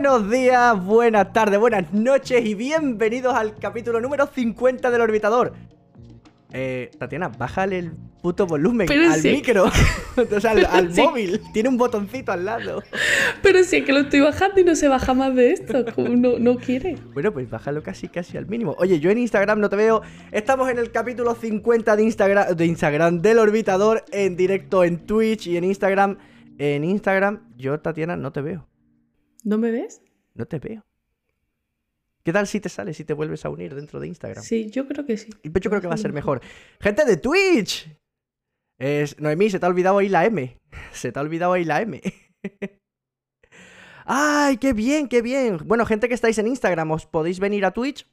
Buenos días, buenas tardes, buenas noches y bienvenidos al capítulo número 50 del Orbitador. Eh, Tatiana, bájale el puto volumen Pero al sí. micro, o sea, al, Pero al sí. móvil. Tiene un botoncito al lado. Pero sí que lo estoy bajando y no se baja más de esto. No, no quiere. Bueno, pues bájalo casi casi al mínimo. Oye, yo en Instagram no te veo. Estamos en el capítulo 50 de Instagram, de Instagram del Orbitador en directo en Twitch y en Instagram. En Instagram, yo, Tatiana, no te veo. ¿No me ves? No te veo. ¿Qué tal si te sales si te vuelves a unir dentro de Instagram? Sí, yo creo que sí. Y pues yo creo que va a ser mejor. Gente de Twitch. Es, Noemí, se te ha olvidado ahí la M. Se te ha olvidado ahí la M. ¡Ay, qué bien, qué bien! Bueno, gente que estáis en Instagram, ¿os podéis venir a Twitch?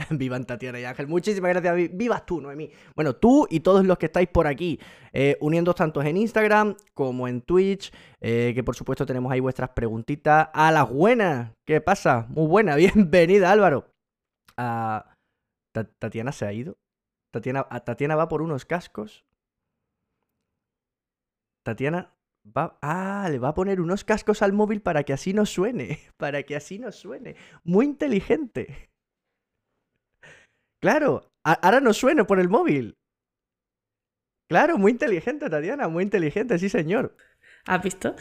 Vivan Tatiana y Ángel. Muchísimas gracias. Vi- Vivas tú, Noemí. Bueno, tú y todos los que estáis por aquí, eh, uniéndoos tanto en Instagram como en Twitch, eh, que por supuesto tenemos ahí vuestras preguntitas. A las buenas. ¿Qué pasa? Muy buena. Bienvenida, Álvaro. Ta- Tatiana se ha ido. Tatiana, Tatiana va por unos cascos. Tatiana va. Ah, le va a poner unos cascos al móvil para que así no suene. Para que así no suene. Muy inteligente. Claro, ahora no sueno por el móvil. Claro, muy inteligente, Tatiana, muy inteligente, sí, señor. ¿Has visto?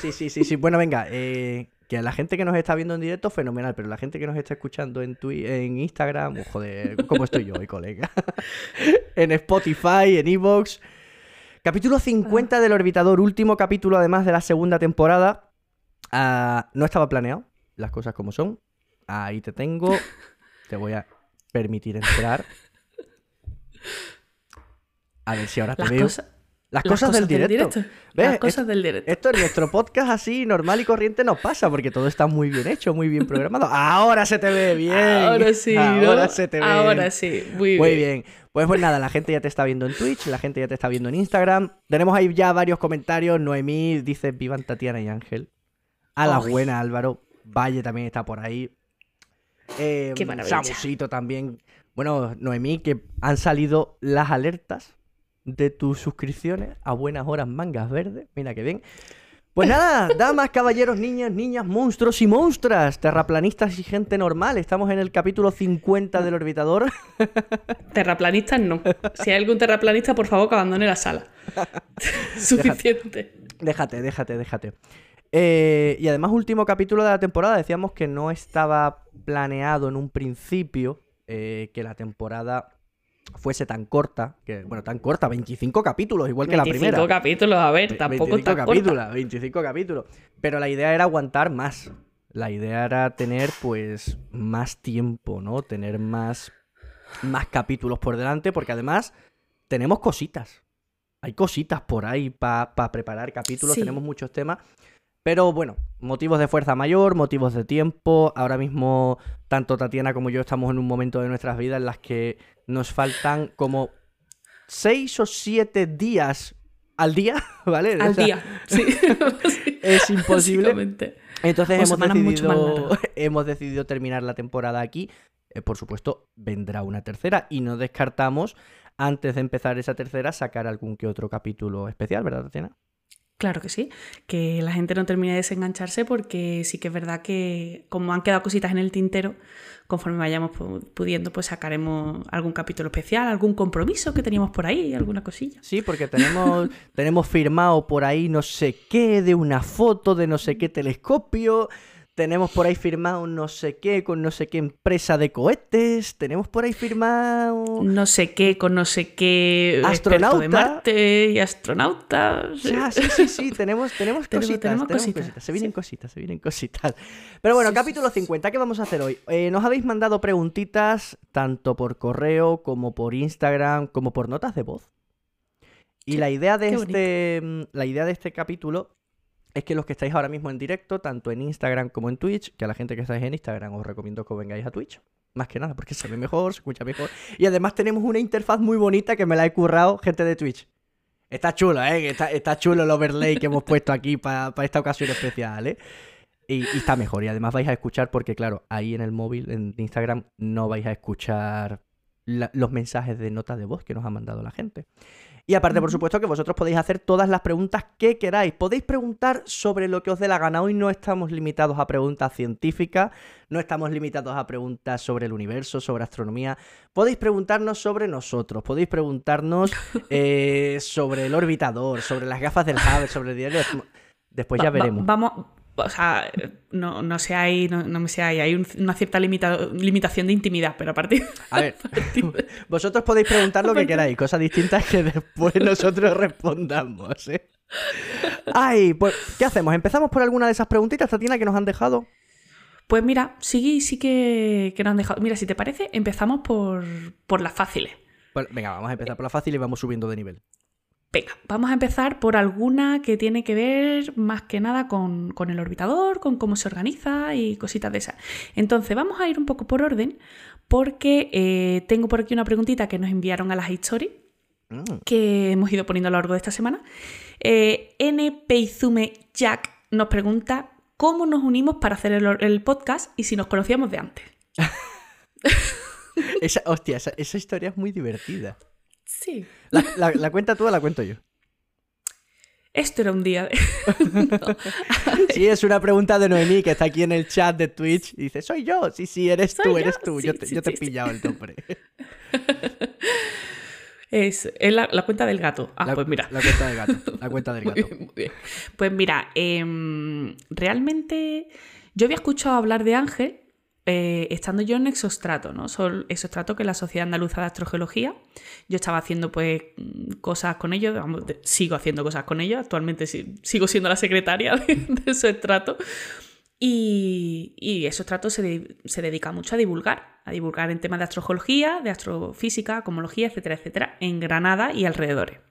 Sí, sí, sí, sí. Bueno, venga, eh, que a la gente que nos está viendo en directo, fenomenal, pero la gente que nos está escuchando en Twi- en Instagram, oh, joder, ¿cómo estoy yo hoy, colega? en Spotify, en Evox. Capítulo 50 del Orbitador, último capítulo además de la segunda temporada. Ah, no estaba planeado, las cosas como son. Ahí te tengo. Te voy a permitir entrar. A ver si ahora te Las veo. cosas. las, cosas del directo. Las cosas del directo. Esto en nuestro podcast así normal y corriente nos pasa porque todo está muy bien hecho, muy bien programado. Ahora se te ve bien. Ahora sí, ¿no? Ahora se te ve. Ahora sí. Muy bien. Muy bien. Pues pues nada, la gente ya te está viendo en Twitch, la gente ya te está viendo en Instagram. Tenemos ahí ya varios comentarios. Noemí dice vivan Tatiana y Ángel. A la Ay. buena Álvaro. Valle también está por ahí. Eh, Qué maravilla. Samusito también. Bueno, Noemí, que han salido las alertas de tus suscripciones a buenas horas mangas verdes. Mira qué bien. Pues nada, damas, caballeros, niñas, niñas, monstruos y monstras, terraplanistas y gente normal. Estamos en el capítulo 50 del Orbitador. Terraplanistas no. Si hay algún terraplanista, por favor, que abandone la sala. Suficiente. Déjate, déjate, déjate. Eh, y además, último capítulo de la temporada. Decíamos que no estaba planeado en un principio eh, que la temporada fuese tan corta. Que, bueno, tan corta, 25 capítulos, igual que la 25 primera. capítulos, a ver, Ve- tampoco 25 está capítulos, corta. 25 capítulos. Pero la idea era aguantar más. La idea era tener, pues, más tiempo, ¿no? Tener más, más capítulos por delante, porque además tenemos cositas. Hay cositas por ahí para preparar capítulos, Sí. tenemos muchos temas. Pero bueno, motivos de fuerza mayor, motivos de tiempo. Ahora mismo, tanto Tatiana como yo estamos en un momento de nuestras vidas en las que nos faltan como seis o siete días al día, ¿vale? O Al sea, día. Sí. Es imposible. Entonces hemos decidido, hemos decidido terminar la temporada aquí. Eh, por supuesto, vendrá una tercera y no descartamos, antes de empezar esa tercera, sacar algún que otro capítulo especial, ¿verdad, Tatiana? Claro que sí, que la gente no termine de desengancharse porque sí que es verdad que como han quedado cositas en el tintero, conforme vayamos pu- pudiendo, pues sacaremos algún capítulo especial, algún compromiso que teníamos por ahí, alguna cosilla. Sí, porque tenemos, tenemos firmado por ahí no sé qué, de una foto de no sé qué telescopio. Tenemos por ahí firmado no sé qué con no sé qué empresa de cohetes. Tenemos por ahí firmado. No sé qué con no sé qué Astronauta. experto de Marte y astronauta. sí. Ah, sí, sí, sí, tenemos, tenemos cositas, tenemos tenemos cositas, cositas, se vienen sí. cositas, se vienen cositas. Pero bueno, Sí, capítulo 50, ¿qué vamos a hacer hoy? Eh, nos habéis mandado preguntitas tanto por correo como por Instagram, como por notas de voz. Y la idea de este mm, la idea de este capítulo es que los que estáis ahora mismo en directo, tanto en Instagram como en Twitch, que a la gente que estáis en Instagram os recomiendo que vengáis a Twitch. Más que nada, porque se ve mejor, se escucha mejor. Y además tenemos una interfaz muy bonita que me la he currado gente de Twitch. Está chulo, ¿eh? Está, chulo el overlay que hemos puesto aquí para esta ocasión especial, ¿eh? Y, está mejor. Y además vais a escuchar, porque claro, ahí en el móvil, en Instagram, no vais a escuchar los mensajes de nota de voz que nos ha mandado la gente. Y aparte, por supuesto, que vosotros podéis hacer todas las preguntas que queráis. Podéis preguntar sobre lo que os dé la gana. Hoy no estamos limitados a preguntas científicas, no estamos limitados a preguntas sobre el universo, sobre astronomía. Podéis preguntarnos sobre nosotros, podéis preguntarnos eh, sobre el orbitador, sobre las gafas del Hubble, sobre el diario. Después ya veremos. vamos, o sea, no, no sé, hay, no, me sé, hay, hay una cierta limitación de intimidad, pero a partir... A ver, vosotros podéis preguntar lo que queráis, cosas distintas que después nosotros respondamos, ¿eh? Ay, pues, ¿qué hacemos? ¿Empezamos por alguna de esas preguntitas, Tatiana, que nos han dejado? Pues mira, sí, sí que, que nos han dejado. Mira, si te parece, empezamos por, por las fáciles. venga, vamos a empezar por las fáciles y vamos subiendo de nivel. Venga, vamos a empezar por alguna que tiene que ver más que nada con, el orbitador, con cómo se organiza y cositas de esas. Entonces, vamos a ir un poco por orden porque eh, tengo por aquí una preguntita que nos enviaron a las stories mm. que hemos ido poniendo a lo largo de esta semana. Eh, N. Peizume Jack nos pregunta cómo nos unimos para hacer el, podcast y si nos conocíamos de antes. esa, hostia, esa historia es muy divertida. Sí. ¿La, cuenta tú o la cuento yo? Esto era un día de... Sí, es una pregunta de Noemí que está aquí en el chat de Twitch y dice, soy yo. Sí, sí, eres tú, eres tú. yo te, he pillado el nombre. Es, la, cuenta del gato. Ah, pues mira. La cuenta del gato. La cuenta del gato. Pues mira, em, realmente yo había escuchado hablar de Ángel eh, estando yo en Exostrato, ¿no? Exostrato, que es la Sociedad Andaluza de Astrogeología. Yo estaba haciendo pues cosas con ellos, sigo haciendo cosas con ellos, actualmente sigo siendo la secretaria de, Exostrato. Y, y Exostrato se, se, dedica mucho a divulgar, a divulgar en temas de astrogeología, de astrofísica, cosmología, etcétera, etcétera, en Granada y alrededores.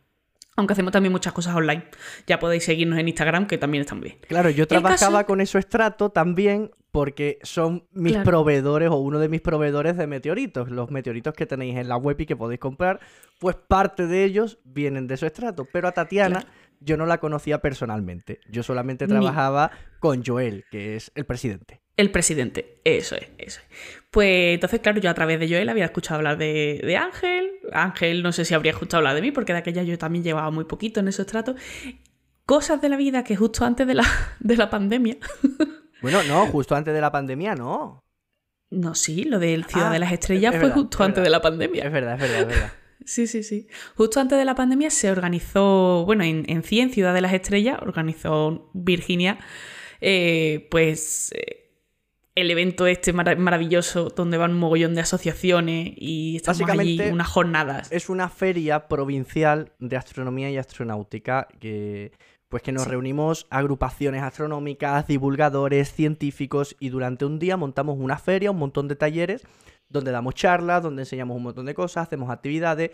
Aunque hacemos también muchas cosas online. Ya podéis seguirnos en Instagram, que también están bien. Claro, yo trabajaba con eso estrato también porque son mis proveedores o uno de mis proveedores de meteoritos. Los meteoritos que tenéis en la web y que podéis comprar, pues parte de ellos vienen de su estrato. Pero a Tatiana yo no la conocía personalmente. Yo solamente trabajaba con Joel, que es el presidente. El presidente, eso es, eso es. Pues entonces, claro, yo a través de Joel había escuchado hablar de, Ángel. Ángel no sé si habría escuchado hablar de mí, porque de aquella yo también llevaba muy poquito en esos tratos. Cosas de la vida que justo antes de la, de la pandemia. Bueno, no, justo antes de la pandemia no. No, sí, lo del Ciudad de ah, las Estrellas fue justo antes de la pandemia. Es verdad, es verdad, es verdad. Sí, sí, sí. Justo antes de la pandemia se organizó, bueno, en, en 100 Ciudad de las Estrellas, organizó Virginia, eh, pues eh, el evento este maravilloso donde van un mogollón de asociaciones y estamos allí unas jornadas. Es una feria provincial de astronomía y astronáutica que pues que nos reunimos agrupaciones astronómicas, divulgadores, científicos y durante un día montamos una feria, un montón de talleres donde damos charlas, donde enseñamos un montón de cosas, hacemos actividades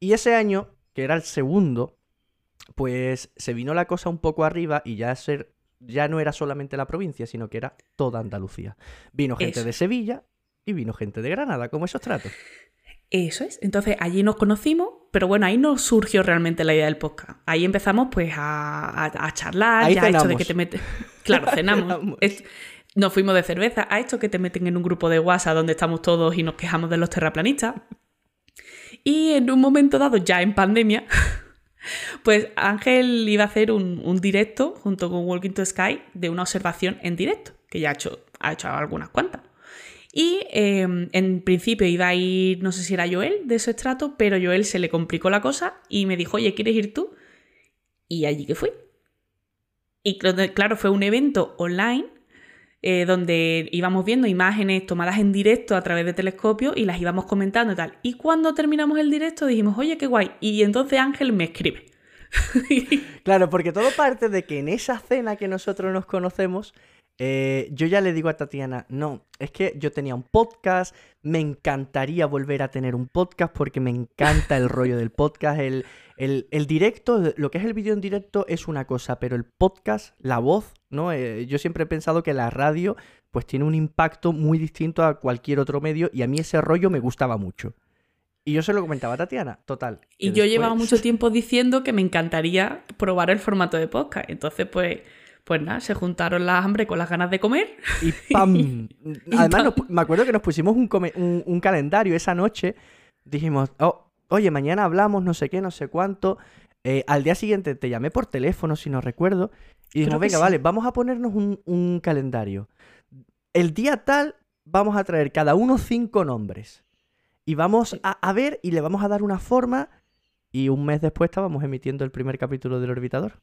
y ese año, que era el segundo, pues se vino la cosa un poco arriba y ya ser ya no era solamente la provincia, sino que era toda Andalucía. Vino gente de Sevilla y vino gente de Granada, como esos tratos. Eso es. Entonces allí nos conocimos, pero bueno, ahí no surgió realmente la idea del podcast. Ahí empezamos pues a, charlar, ya hecho de que te metes. Claro, cenamos. nos fuimos de cerveza. A esto que te meten en un grupo de WhatsApp donde estamos todos y nos quejamos de los terraplanistas. Y en un momento dado, ya en pandemia, pues Ángel iba a hacer un, directo junto con Walking to Sky de una observación en directo, que ya ha hecho, ha hecho algunas cuantas. Y em, en principio iba a ir, no sé si era Joel de ese estrato, pero Joel se le complicó la cosa y me dijo, oye, ¿quieres ir tú? Y allí que fui. Y claro, fue un evento online eh, donde íbamos viendo imágenes tomadas en directo a través de telescopio y las íbamos comentando y tal. Y cuando terminamos el directo dijimos, oye, qué guay. Y entonces Ángel me escribe. claro, porque todo parte de que en esa cena que nosotros nos conocemos, eh, yo ya le digo a Tatiana, no, es que yo tenía un podcast, me encantaría volver a tener un podcast porque me encanta el rollo del podcast, el, el, directo, lo que es el vídeo en directo es una cosa, pero el podcast, la voz, ¿no? Eh, yo siempre he pensado que la radio pues tiene un impacto muy distinto a cualquier otro medio y a mí ese rollo me gustaba mucho. Y yo se lo comentaba a Tatiana, total. Y yo llevaba mucho tiempo diciendo que me encantaría probar el formato de podcast. Entonces, pues pues nada, se juntaron las hambre con las ganas de comer. Y ¡pam! Además, me acuerdo que nos pusimos un, calendario esa noche. Dijimos, oh, oye, mañana hablamos, no sé qué, no sé cuánto. Eh, al día siguiente te llamé por teléfono, si no recuerdo, y dijimos, venga, sí. vale, vamos a ponernos un, un calendario. El día tal vamos a traer cada uno cinco nombres. Y vamos a, a ver y le vamos a dar una forma. Y un mes después estábamos emitiendo el primer capítulo del Orbitador.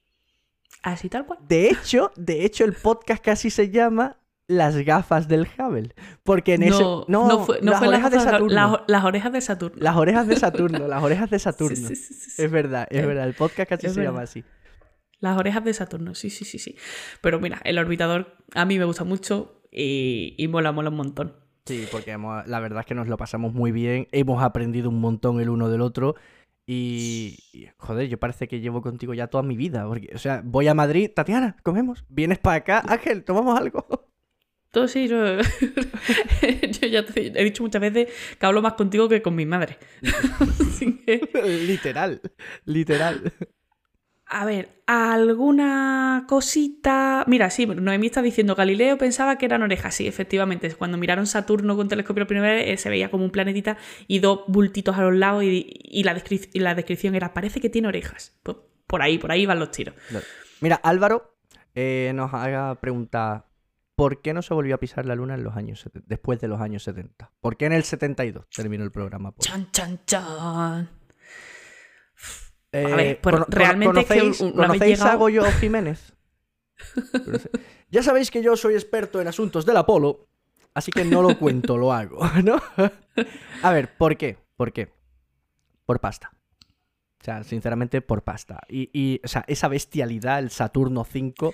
Así tal cual. De hecho, de hecho, el podcast casi se llama Las gafas del Hubble. Porque en ese. no, no fue, no las fue orejas de las, Saturno. las- las orejas de Saturno. Las orejas de Saturno, las orejas de Saturno. Sí, sí, sí. Es verdad, es verdad. El podcast casi es se llama verdad. así. Las orejas de Saturno, sí, sí, sí, sí. Pero mira, el orbitador a mí me gusta mucho y, y mola, mola un montón. Sí, porque hemos- la verdad es que nos lo pasamos muy bien. Hemos aprendido un montón el uno del otro. Y, y, joder, yo parece que llevo contigo ya toda mi vida. Porque, o sea, voy a Madrid, Tatiana, comemos. Vienes para acá, Ángel, tomamos algo. Todo sí, yo, yo ya te he dicho muchas veces que hablo más contigo que con mi madre. Que, literal, literal. a ver, alguna cosita. Mira, sí, Noemí está diciendo Galileo pensaba que eran orejas. Sí, efectivamente. Cuando miraron Saturno con telescopio primera vez, eh, se veía como un planetita y dos bultitos a los lados, y, y la, descri- y la descripción era: parece que tiene orejas. Pues por ahí, por ahí van los tiros. Mira, Álvaro eh, nos haga preguntar: ¿por qué no se volvió a pisar la luna en los años 70, después de los años 70? ¿Por qué en el 72 terminó el programa? Pues, Chan, chan, chan. eh, a ver, pues realmente es que ¿conocéis, una ¿conocéis a llegado- Goyo Jiménez? Ya sabéis que yo soy experto en asuntos del Apolo, así que no lo cuento, lo hago, ¿no? a ver, ¿por qué? ¿Por qué? Por pasta. O sea, sinceramente, por pasta. Y, y, o sea, esa bestialidad, el Saturno 5,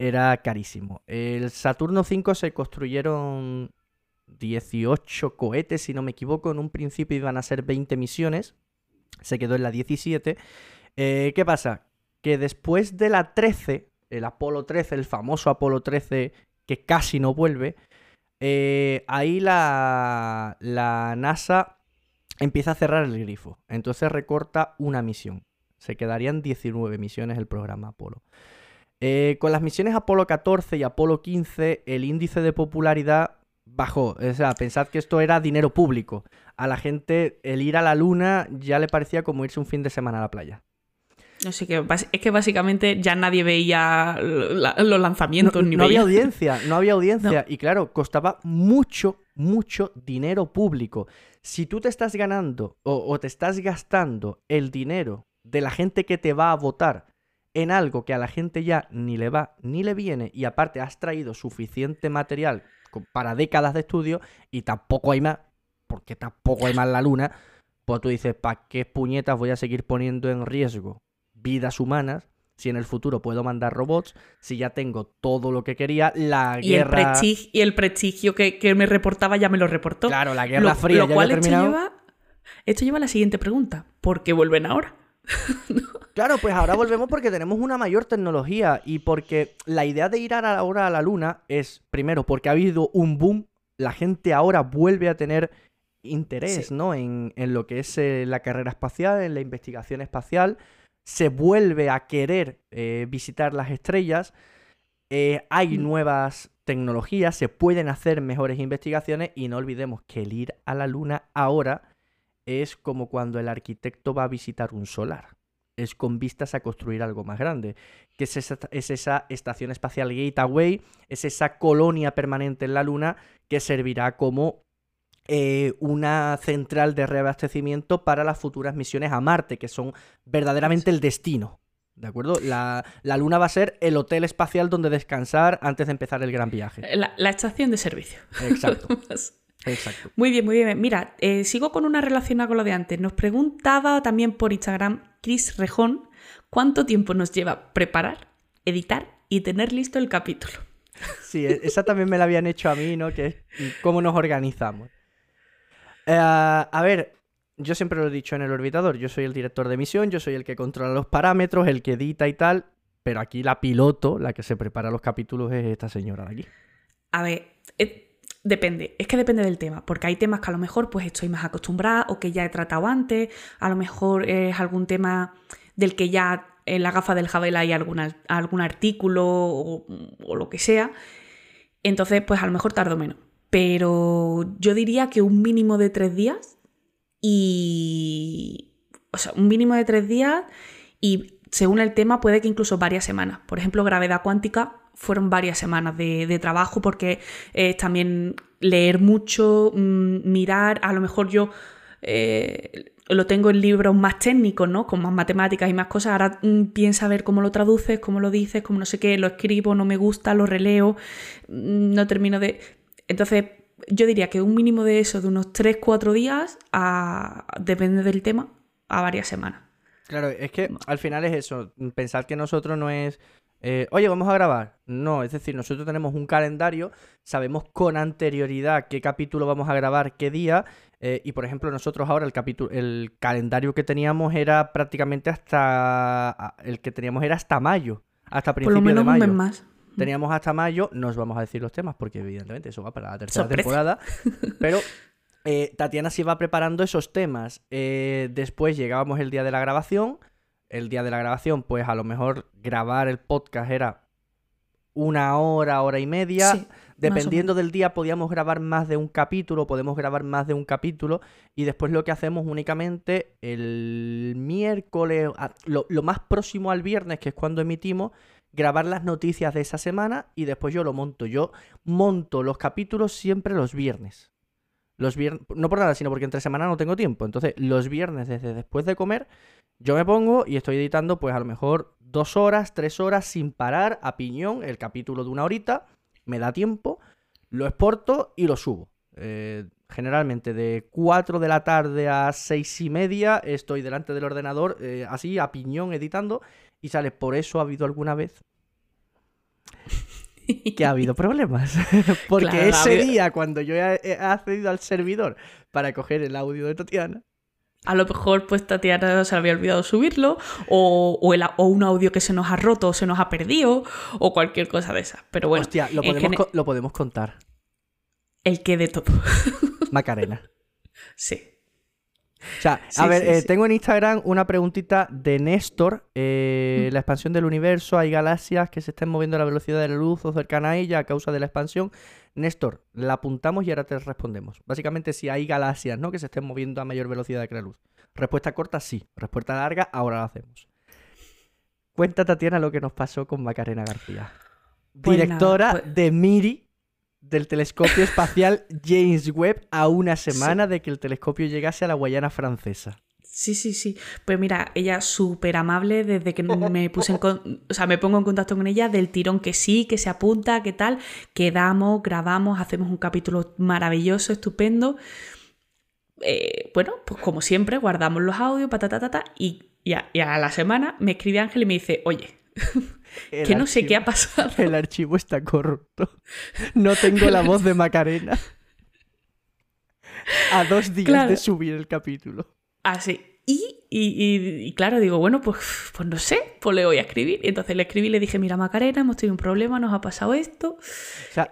era carísimo. El Saturno 5 se construyeron 18 cohetes, si no me equivoco. En un principio iban a ser 20 misiones. Se quedó en la 17. Eh, ¿Qué pasa? Que después de la 13, el Apolo 13, el famoso Apolo 13, que casi no vuelve, eh, ahí la, la NASA empieza a cerrar el grifo. Entonces recorta una misión. Se quedarían 19 misiones el programa Apolo. Eh, con las misiones Apolo 14 y Apolo 15, el índice de popularidad bajó. O sea, pensad que esto era dinero público. A la gente el ir a la luna ya le parecía como irse un fin de semana a la playa. No sé qué. Es que básicamente ya nadie veía la- los No, lanzamientos ni no había veía. audiencia, no había audiencia. Y claro, costaba mucho, mucho dinero público. Si tú te estás ganando o, o te estás gastando el dinero de la gente que te va a votar en algo que a la gente ya ni le va ni le viene y aparte has traído suficiente material para décadas de estudio y tampoco hay más, porque tampoco hay más la luna, pues tú dices, ¿para qué puñetas voy a seguir poniendo en riesgo vidas humanas si en el futuro puedo mandar robots, si ya tengo todo lo que quería, la Y el, guerra... prestigio, y el prestigio que, que me reportaba ya me lo reportó. Claro, la lo, guerra fría lo ya cual esto lleva, esto lleva a la siguiente pregunta. ¿Por qué vuelven ahora? Claro, pues ahora volvemos porque tenemos una mayor tecnología y porque la idea de ir ahora a la luna es, primero, porque ha habido un boom, la gente ahora vuelve a tener interés, Sí. ¿no? En, en lo que es eh, la carrera espacial, en la investigación espacial, se vuelve a querer eh, visitar las estrellas, eh, hay Mm. nuevas tecnologías, se pueden hacer mejores investigaciones y no olvidemos que el ir a la luna ahora es como cuando el arquitecto va a visitar un solar. Es con vistas a construir algo más grande. Que es esa, es esa estación espacial Gateway, es esa colonia permanente en la Luna que servirá como eh, una central de reabastecimiento para las futuras misiones a Marte, que son verdaderamente el destino. ¿De acuerdo? La, la Luna va a ser el hotel espacial donde descansar antes de empezar el gran viaje. La, la estación de servicio. Exacto, exacto. Muy bien, muy bien. Mira, eh, sigo con una relacionada con lo de antes. Nos preguntaba también por Instagram Chris Rejón cuánto tiempo nos lleva preparar, editar y tener listo el capítulo. Sí, e- esa también me la habían hecho a mí, ¿no? Que es cómo nos organizamos. Eh, a ver, yo siempre lo he dicho en el orbitador, yo soy el director de misión, yo soy el que controla los parámetros, el que edita y tal, pero aquí la piloto, la que se prepara los capítulos es esta señora de aquí. A ver, eh, depende, es que depende del tema, porque hay temas que a lo mejor pues estoy más acostumbrada o que ya he tratado antes, a lo mejor es algún tema del que ya en la gafa del Javel hay alguna- algún artículo o, o lo que sea, entonces pues a lo mejor tardo menos, pero yo diría que un mínimo de tres días y... O sea, un mínimo de tres días y según el tema puede que incluso varias semanas. Por ejemplo, gravedad cuántica fueron varias semanas de, trabajo porque eh, también leer mucho, mm, mirar, a lo mejor yo eh, lo tengo en libros más técnicos, ¿no? Con más matemáticas y más cosas. Ahora mm, piensa ver cómo lo traduces, cómo lo dices, cómo no sé qué, lo escribo, no me gusta, lo releo, mm, no termino de... Entonces, yo diría que un mínimo de eso, de unos 3-4 días, a, depende del tema, a varias semanas. Claro, es que al final es eso, pensar que nosotros no es eh, oye, vamos a grabar. No, es decir, nosotros tenemos un calendario, sabemos con anterioridad qué capítulo vamos a grabar, qué día, eh, y por ejemplo, nosotros ahora el capítulo, el calendario que teníamos era prácticamente hasta. El que teníamos era hasta mayo. Hasta principios de mayo. más. Teníamos hasta mayo, no os vamos a decir los temas, porque evidentemente eso va para la tercera temporada. Pero eh, Tatiana se iba preparando esos temas. después llegábamos el día de la grabación el día de la grabación, pues a lo mejor grabar el podcast era una hora, hora y media. Dependiendo del día podíamos grabar más de un capítulo, podemos grabar más de un capítulo y después lo que hacemos únicamente el miércoles, lo, lo más próximo al viernes, que es cuando emitimos, grabar las noticias de esa semana y después yo lo monto. Yo monto los capítulos siempre los viernes. Los viernes, no por nada, sino porque entre semana no tengo tiempo. Entonces, los viernes desde después de comer yo me pongo y estoy editando, pues a lo mejor dos horas, tres horas sin parar, a piñón, el capítulo de una horita, me da tiempo, lo exporto y lo subo. Eh, generalmente de 4 de la tarde a seis y media estoy delante del ordenador, eh, así a piñón editando, y sale, por eso ha habido alguna vez que ha habido problemas. Porque ese día, cuando yo he accedido al servidor para coger el audio de Tatiana, a lo mejor pues Tatiana se había olvidado subirlo o, o, un audio que se nos ha roto o se nos ha perdido o cualquier cosa de esas. Pero bueno. Hostia, lo podemos, lo podemos contar. El que de todo. Macarena. Sí. O sea, a ver, eh, tengo en Instagram una preguntita de Néstor. Eh, mm. La expansión del universo, hay galaxias que se estén moviendo a la velocidad de la luz o cercana a ella a causa de la expansión. Néstor, la apuntamos y ahora te respondemos. Básicamente, si hay galaxias ¿no? que se estén moviendo a mayor velocidad que la luz. Respuesta corta, sí. Respuesta larga, ahora la hacemos. Cuenta, Tatiana, lo que nos pasó con Macarena García. Pues Directora pues de Miri del telescopio espacial James Webb a una semana de que el telescopio llegase a la Guayana francesa. Sí, sí, sí. Pues mira, ella súper amable desde que me puse en o sea, me pongo en contacto con ella del tirón que sí, que se apunta, que tal, quedamos, grabamos, hacemos un capítulo maravilloso, estupendo. Eh, bueno, pues como siempre, guardamos los audios, patatata, y, y, a, y a la semana me escribe Ángel y me dice, oye, que no sé qué ha pasado. El archivo está corrupto. No tengo la voz de Macarena. A dos días de subir el capítulo. Así. Y, y, claro, digo, bueno, pues, pues no sé, pues le voy a escribir. Y entonces le escribí y le dije, mira Macarena, hemos tenido un problema, nos ha pasado esto.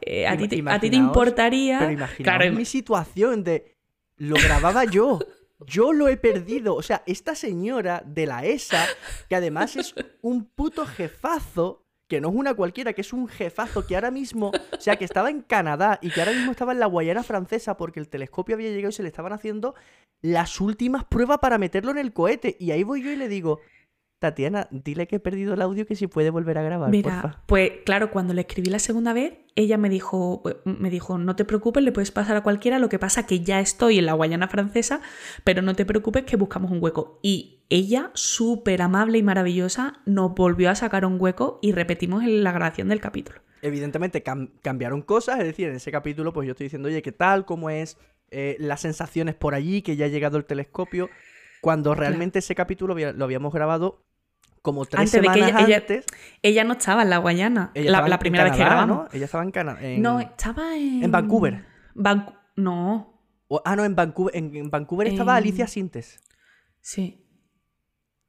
Eh, a, ti te, a, ti te, importaría... Pero claro, mi situación de... Lo grababa yo. Yo lo he perdido. O sea, esta señora de la ESA, que además es un puto jefazo, que no es una cualquiera, que es un jefazo que ahora mismo, o sea, que estaba en Canadá y que ahora mismo estaba en la Guayana francesa porque el telescopio había llegado y se le estaban haciendo las últimas pruebas para meterlo en el cohete. Y ahí voy yo y le digo, Tatiana, dile que he perdido el audio que si puede volver a grabar. Mira, pues claro, cuando le escribí la segunda vez, ella me dijo, me dijo, no te preocupes, le puedes pasar a cualquiera, lo que pasa que ya estoy en la Guayana francesa, pero no te preocupes que buscamos un hueco. Y ella, súper amable y maravillosa, nos volvió a sacar un hueco y repetimos la grabación del capítulo. Evidentemente cambiaron cosas, es decir, en ese capítulo pues yo estoy diciendo, oye, ¿qué tal? ¿Cómo es? Eh, las sensaciones por allí, que ya ha llegado el telescopio. Cuando realmente ese capítulo lo habíamos grabado como tres semanas de que ella, antes. Ella, no estaba en la Guayana, la, primera vez que grabamos. ¿no? Ella estaba en Canadá. No, estaba en. En Vancouver. no. ah, no, en Vancouver, en, Vancouver estaba Alicia Sintes. Sí.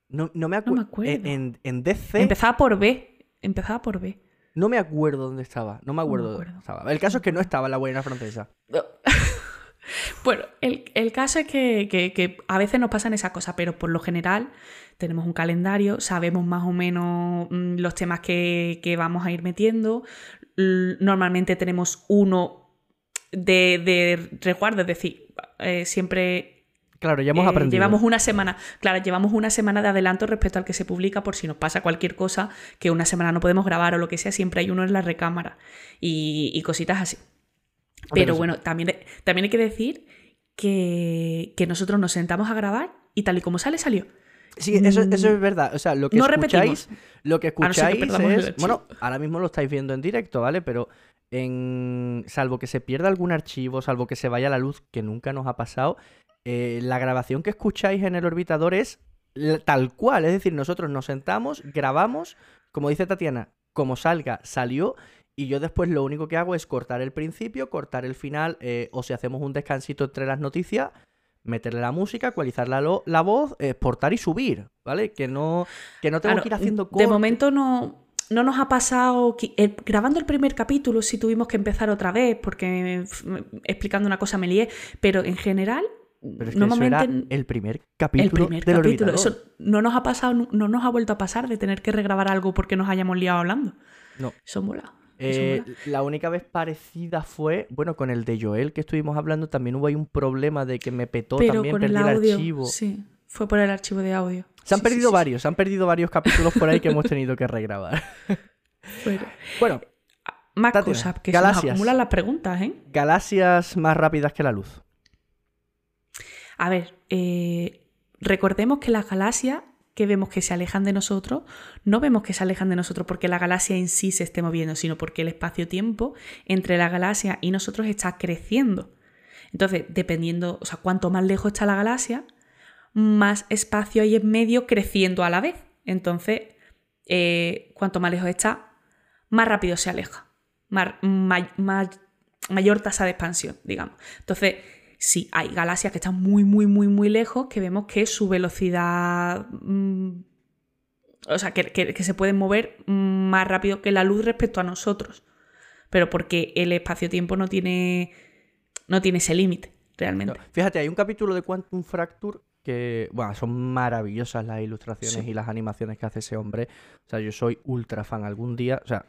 No, no me, acuerdo. En, en, DC. Empezaba por B. Empezaba por B. No me acuerdo dónde estaba. No me acuerdo, dónde estaba. El caso es que no estaba en la Guayana francesa. bueno, el, caso es que, que, a veces nos pasan esas cosas, pero por lo general tenemos un calendario, sabemos más o menos mm, los temas que, vamos a ir metiendo. Normalmente tenemos uno de, resguardo, es decir, eh, siempre Claro, ya hemos Eh, aprendido. Llevamos una semana, claro, llevamos una semana de adelanto respecto al que se publica por si nos pasa cualquier cosa que una semana no podemos grabar o lo que sea, siempre hay uno en la recámara y, y cositas así. Pero que bueno, también, también hay que decir que, que nosotros nos sentamos a grabar y tal y como sale, salió. Sí, eso, eso es verdad. O sea, lo que No escucháis, repetimos. lo que A no ser que escucháis es. Bueno, ahora mismo lo estáis viendo en directo, ¿vale? Pero en. Salvo que se pierda algún archivo, salvo que se vaya la luz, que nunca nos ha pasado. Eh, la grabación que escucháis en el orbitador es tal cual. Es decir, nosotros nos sentamos, grabamos, como dice Tatiana, como salga, salió. Y yo después lo único que hago es cortar el principio, cortar el final, eh, o si hacemos un descansito entre las noticias, meterle la música, ecualizar la, la voz, exportar y subir, ¿vale? Que no, que no tengo Claro, que ir haciendo de cortes. momento no, no nos ha pasado. el- grabando el primer capítulo, sí tuvimos que empezar otra vez, porque f- explicando una cosa me lié, pero en general, Pero es que normalmente. eso era el primer capítulo el primer del capítulo. Eso no nos ha pasado, no nos ha vuelto a pasar de tener que regrabar algo porque nos hayamos liado hablando. No. Eso mola. Eh, la única vez parecida fue, bueno, con el de Joel que estuvimos hablando, también hubo ahí un problema de que me petó, Pero también con perdí el, audio. archivo. Sí, fue por el archivo de audio. Se han Sí, perdido sí, varios, se han perdido varios capítulos por ahí que hemos tenido que regrabar. Bueno, Bueno, más cosas, que se nos acumulan las preguntas, ¿eh? galaxias más rápidas que la luz. A ver, eh, recordemos que las galaxias que vemos que se alejan de nosotros, no vemos que se alejan de nosotros porque la galaxia en sí se esté moviendo, sino porque el espacio-tiempo entre la galaxia y nosotros está creciendo. Entonces, dependiendo, o sea, cuanto más lejos está la galaxia, más espacio hay en medio creciendo a la vez. Entonces, eh, cuanto más lejos está, más rápido se aleja. Más, ma- ma- mayor tasa de expansión, digamos. Entonces, sí, hay galaxias que están muy, muy, muy, muy lejos que vemos que su velocidad. mm, o sea, que, que- que se pueden mover más rápido que la luz respecto a nosotros. Pero porque el espacio-tiempo no tiene. no tiene ese límite, realmente. No, Fíjate, hay un capítulo de Quantum Fracture que, bueno, son maravillosas las ilustraciones Sí. y las animaciones que hace ese hombre. O sea, yo soy ultra fan. Algún día, o sea,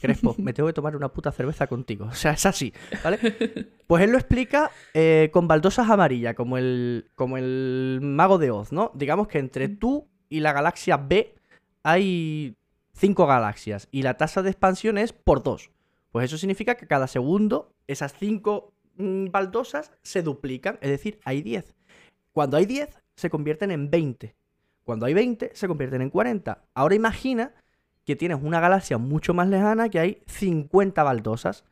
Crespo, me tengo que tomar una puta cerveza contigo. O sea, es así, ¿vale? Pues él lo explica eh, con baldosas amarillas, como el, como el mago de Oz, ¿no? Digamos que entre tú y la galaxia B hay cinco galaxias y la tasa de expansión es por dos. Pues eso significa que cada segundo esas cinco mm, baldosas se duplican, es decir, hay 10. Cuando hay 10, se convierten en 20. Cuando hay 20, se convierten en 40. Ahora imagina que tienes una galaxia mucho más lejana que hay 50 baldosas.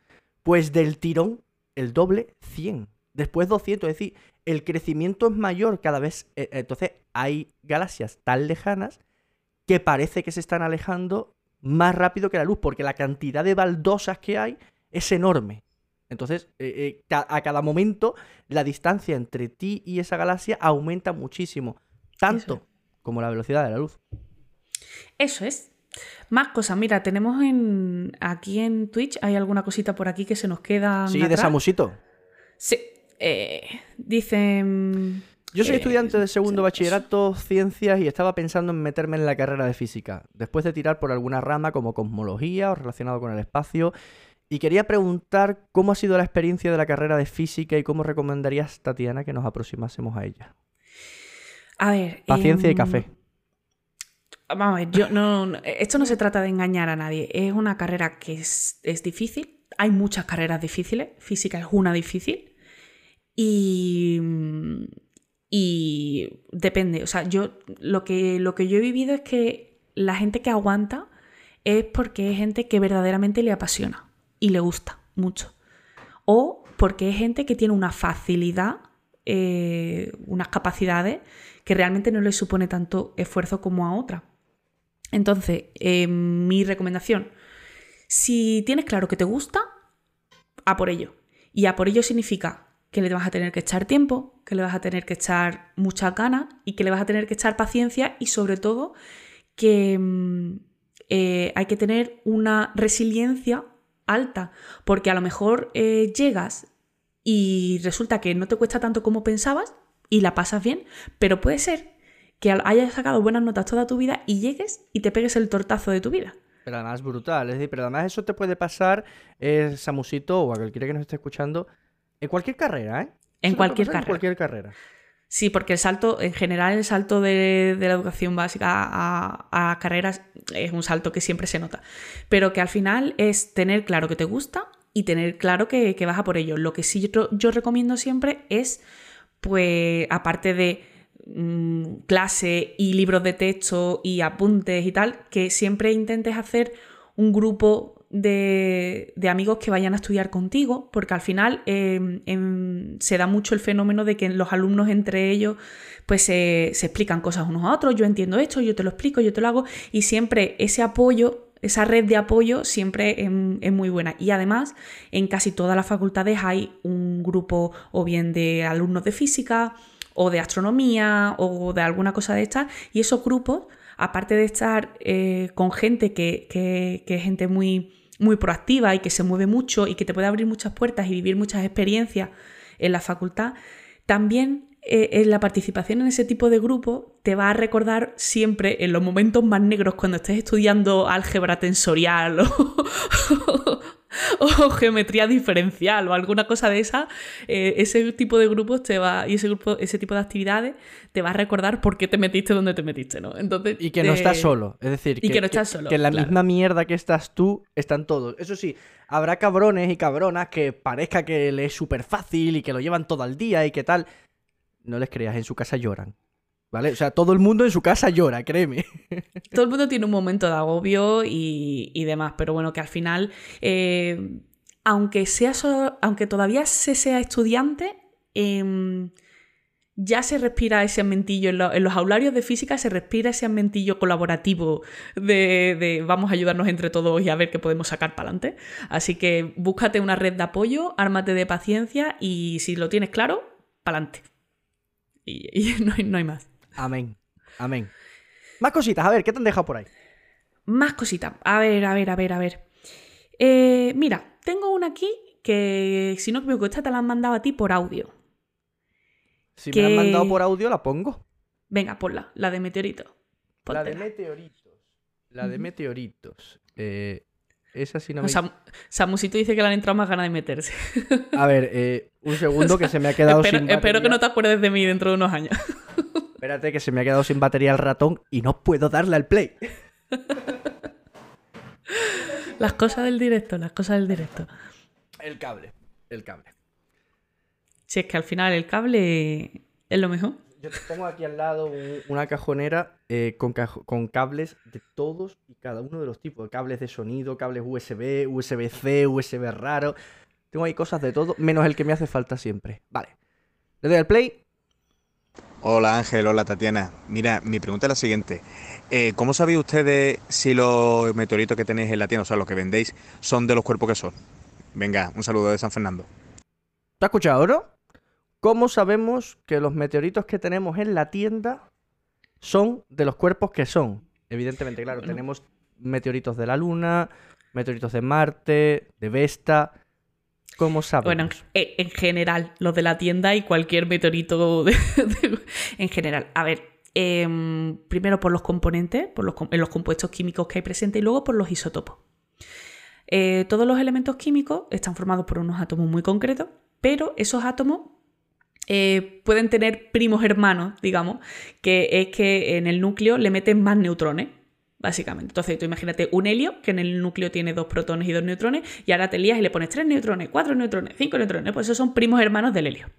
Pues del tirón, el doble, 100. Después 200, es decir, el crecimiento es mayor cada vez. eh, Entonces hay galaxias tan lejanas que parece que se están alejando más rápido que la luz, porque la cantidad de baldosas que hay es enorme. Entonces, eh, eh, a cada momento, la distancia entre ti y esa galaxia aumenta muchísimo. Tanto Eso. como la velocidad de la luz. Eso es. Más cosas. Mira, tenemos en aquí en Twitch, hay alguna cosita por aquí que se nos queda. Sí, de Samusito. Sí. eh, dicen. Yo soy Eh, estudiante de segundo sí, bachillerato, ciencias, y estaba pensando en meterme en la carrera de física, después de tirar por alguna rama como cosmología o relacionado con el espacio. Y quería preguntar cómo ha sido la experiencia de la carrera de física y cómo recomendarías, Tatiana, que nos aproximásemos a ella. A ver. Paciencia y em, café. Vamos a ver, yo no, esto no se trata de engañar a nadie. Es una carrera que es, es difícil. Hay muchas carreras difíciles. Física es una difícil. Y, y depende. O sea, yo lo que, lo que yo he vivido es que la gente que aguanta es porque es gente que verdaderamente le apasiona y le gusta mucho. O porque es gente que tiene una facilidad, eh, unas capacidades que realmente no le supone tanto esfuerzo como a otra. Entonces, eh, mi recomendación, si tienes claro que te gusta, a por ello. Y a por ello significa que le vas a tener que echar tiempo, que le vas a tener que echar mucha ganas y que le vas a tener que echar paciencia y sobre todo que mm, eh, hay que tener una resiliencia alta, porque a lo mejor eh, llegas y resulta que no te cuesta tanto como pensabas y la pasas bien, pero puede ser que hayas sacado buenas notas toda tu vida y llegues y te pegues el tortazo de tu vida. Pero además brutal, es decir, pero además eso te puede pasar, eh, Samusito, o a cualquiera que nos esté escuchando, en cualquier carrera, ¿eh? En cualquier carrera. En cualquier carrera. Sí, porque el salto, en general, el salto de, la educación básica a, carreras es un salto que siempre se nota. Pero que al final es tener claro que te gusta y tener claro que, vas a por ello. Lo que sí yo, recomiendo siempre es, pues, aparte de mm, clase y libros de texto y apuntes y tal, que siempre intentes hacer un grupo de, amigos que vayan a estudiar contigo, porque al final em, se da mucho el fenómeno de que los alumnos entre ellos pues se, explican cosas unos a otros, yo entiendo esto, yo te lo explico, yo te lo hago, y siempre ese apoyo, esa red de apoyo siempre es, muy buena. Y además, en casi todas las facultades hay un grupo o bien de alumnos de física, o de astronomía, o de alguna cosa de estas, y esos grupos, aparte de estar eh, con gente que, que es gente muy muy proactiva y que se mueve mucho y que te puede abrir muchas puertas y vivir muchas experiencias en la facultad, también eh, en la participación en ese tipo de grupo te va a recordar siempre en los momentos más negros cuando estés estudiando álgebra tensorial o, o geometría diferencial o alguna cosa de esa, eh, ese tipo de grupos te va, y ese grupo, ese tipo de actividades te va a recordar por qué te metiste donde te metiste, ¿no? Entonces, y que no estás solo, es decir, que, no estás solo, que en la misma mierda que estás tú, están todos. Eso sí, habrá cabrones y cabronas que parezca que les es súper fácil y que lo llevan todo el día y que tal. No les creas, en su casa lloran. ¿Vale? O sea, todo el mundo en su casa llora, créeme. Todo el mundo tiene un momento de agobio y, demás, pero bueno, que al final, eh, aunque, sea aunque todavía se sea estudiante, em, ya se respira ese ambientillo, en, los aularios de física se respira ese ambientillo colaborativo de, de, vamos a ayudarnos entre todos y a ver qué podemos sacar para adelante. Así que búscate una red de apoyo, ármate de paciencia y si lo tienes claro, para adelante. Y, no hay más. Amén. Amén. Más cositas, a ver, ¿qué te han dejado por ahí? Más cositas. A ver, a ver, a ver, a ver. Eh, mira, tengo una aquí que, si no me equivoco, esta te la han mandado a ti por audio. Si me la han mandado por audio, la pongo. Venga, ponla, la de meteoritos. La de meteoritos. La de meteoritos. Eh, esa sí no me... Samusito dice que le han entrado más ganas de meterse. A ver, eh, un segundo que se me ha quedado espero, sin Espero que no te acuerdes de mí dentro de unos años. Espérate que se me ha quedado sin batería el ratón y no puedo darle al play. las cosas del directo, las cosas del directo. El cable, el cable. Si es que al final el cable es lo mejor. Yo tengo aquí al lado una cajonera eh, con, con, cables de todos y cada uno de los tipos. Cables de sonido, cables USB, USB-C, USB raro. Tengo ahí cosas de todo, menos el que me hace falta siempre. Vale. Le doy al play Hola Ángel, hola Tatiana. Mira, mi pregunta es la siguiente. Eh, ¿Cómo sabéis ustedes si los meteoritos que tenéis en la tienda, o sea, los que vendéis, son de los cuerpos que son? Venga, un saludo de San Fernando. ¿Te has escuchado, no? ¿Cómo sabemos que los meteoritos que tenemos en la tienda son de los cuerpos que son? Evidentemente, claro, tenemos meteoritos de la Luna, meteoritos de Marte, de Vesta. ¿Cómo sabes? Bueno, en, general, los de la tienda y cualquier meteorito en general. A ver, em, primero por los componentes, por los, los compuestos químicos que hay presentes y luego por los isótopos. Eh, todos los elementos químicos están formados por unos átomos muy concretos, pero esos átomos eh, pueden tener primos hermanos, digamos, que es que en el núcleo le meten más neutrones básicamente. Entonces, tú imagínate un helio que en el núcleo tiene dos protones y dos neutrones, y ahora te lías y le pones tres neutrones, cuatro neutrones, cinco neutrones, pues esos son primos hermanos del helio.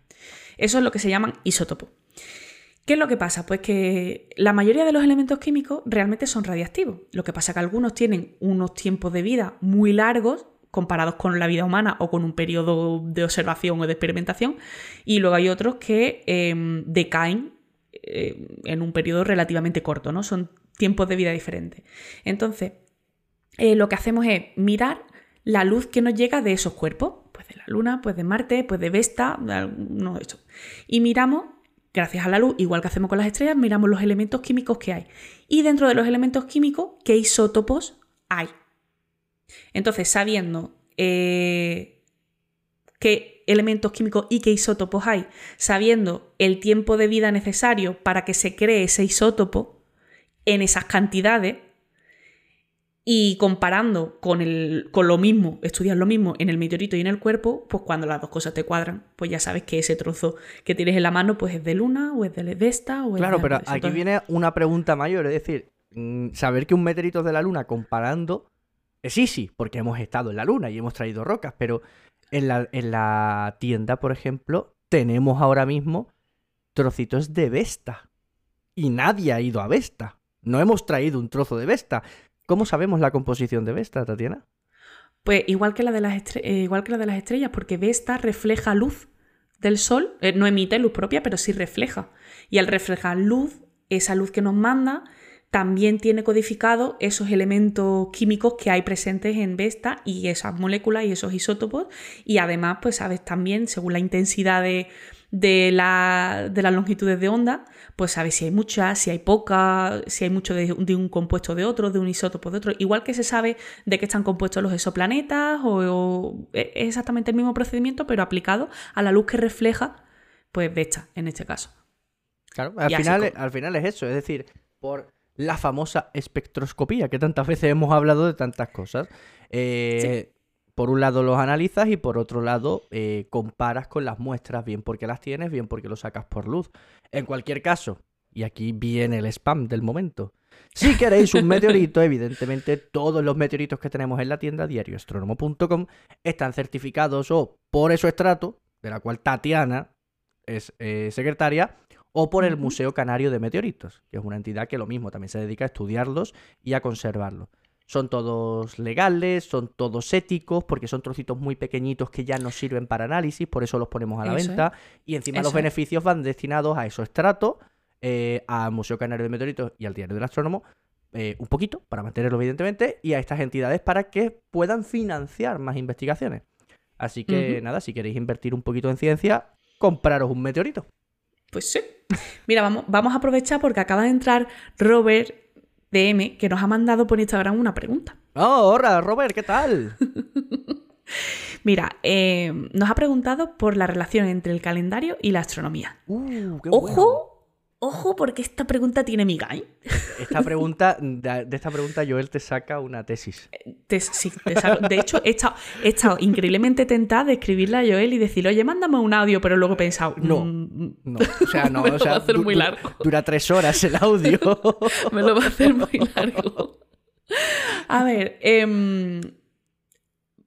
Eso es lo que se llaman isótopos. ¿Qué es lo que pasa? Pues que la mayoría de los elementos químicos realmente son radiactivos. Lo que pasa es que algunos tienen unos tiempos de vida muy largos comparados con la vida humana o con un periodo de observación o de experimentación, y luego hay otros que em, decaen eh, en un periodo relativamente corto, ¿no? Son tiempos de vida diferentes. Entonces, eh, lo que hacemos es mirar la luz que nos llega de esos cuerpos, pues de la Luna, pues de Marte, pues de Vesta, no de Y miramos, gracias a la luz, igual que hacemos con las estrellas, miramos los elementos químicos que hay. Y dentro de los elementos químicos, ¿qué isótopos hay? Entonces, sabiendo eh, qué elementos químicos y qué isótopos hay, sabiendo el tiempo de vida necesario para que se cree ese isótopo, en esas cantidades, Y comparando con, el, con lo mismo, estudias lo mismo en el meteorito y en el cuerpo, pues cuando las dos cosas te cuadran, pues ya sabes que ese trozo que tienes en la mano pues es de luna o es de Vesta o es Claro, de pero aquí viene una pregunta mayor, es decir, mm, saber que un meteorito es de la Luna comparando es easy, porque hemos estado en la Luna y hemos traído rocas, pero en la, en la tienda, por ejemplo, tenemos ahora mismo trocitos de Vesta. Y nadie ha ido a Vesta. No hemos traído un trozo de Vesta. ¿Cómo sabemos la composición de Vesta, Tatiana? Pues igual que la de las, eh, igual que la de las estrellas, porque Vesta refleja luz del Sol, eh, no emite luz propia, pero sí refleja. Y al reflejar luz, esa luz que nos manda también tiene codificado esos elementos químicos que hay presentes en Vesta y esas moléculas y esos isótopos. Y además, pues sabes también, según la intensidad de, de, la- de las longitudes de onda, pues sabes si hay mucha, si hay poca, si hay mucho de, de un compuesto de otro, de un isótopo de otro. Igual que se sabe de qué están compuestos los exoplanetas, o, o- es exactamente el mismo procedimiento, pero aplicado a la luz que refleja, pues Vesta, en este caso. Claro, al Y final, al final es eso, es decir, por la famosa espectroscopía, que tantas veces hemos hablado de tantas cosas. Eh, Por un lado los analizas y por otro lado eh, comparas con las muestras, bien porque las tienes, bien porque lo sacas por luz. En cualquier caso, y aquí viene el spam del momento. Si queréis un meteorito, evidentemente todos los meteoritos que tenemos en la tienda diarioastrónomo.com están certificados o por eso estrato, de la cual Tatiana es eh, secretaria, o por el. Museo Canario de Meteoritos, que es una entidad que lo mismo también se dedica a estudiarlos y a conservarlos. Son todos legales, son todos éticos, porque son trocitos muy pequeñitos que ya no sirven para análisis, por eso los ponemos a la Eso venta. Y encima los es. beneficios van destinados a esos estratos, eh, al Museo Canario de Meteoritos y al Diario del Astrónomo, eh, un poquito, para mantenerlo evidentemente, y a estas entidades para que puedan financiar más investigaciones. Así que nada, si queréis invertir un poquito en ciencia, compraros un meteorito. Pues sí. Mira, vamos, vamos a aprovechar porque acaba de entrar Robert DM, que nos ha mandado por Instagram una pregunta. Oh, hola, Robert, ¿qué tal? Mira, eh, nos ha preguntado por la relación entre el calendario y la astronomía. Uh, qué Ojo, ojo, porque esta pregunta tiene miga, ¿eh? bueno. Esta pregunta, de, esta pregunta Joel te saca una tesis. Te- sí, te saco- De hecho, he estado, he estado increíblemente tentada de escribirle a Joel y decirle, oye, mándame un audio, pero luego he pensado, No. "Mm, No, o sea, no, Me o lo sea, va a hacer du- muy largo. Dura tres horas el audio. me lo va a hacer muy largo. A ver, em,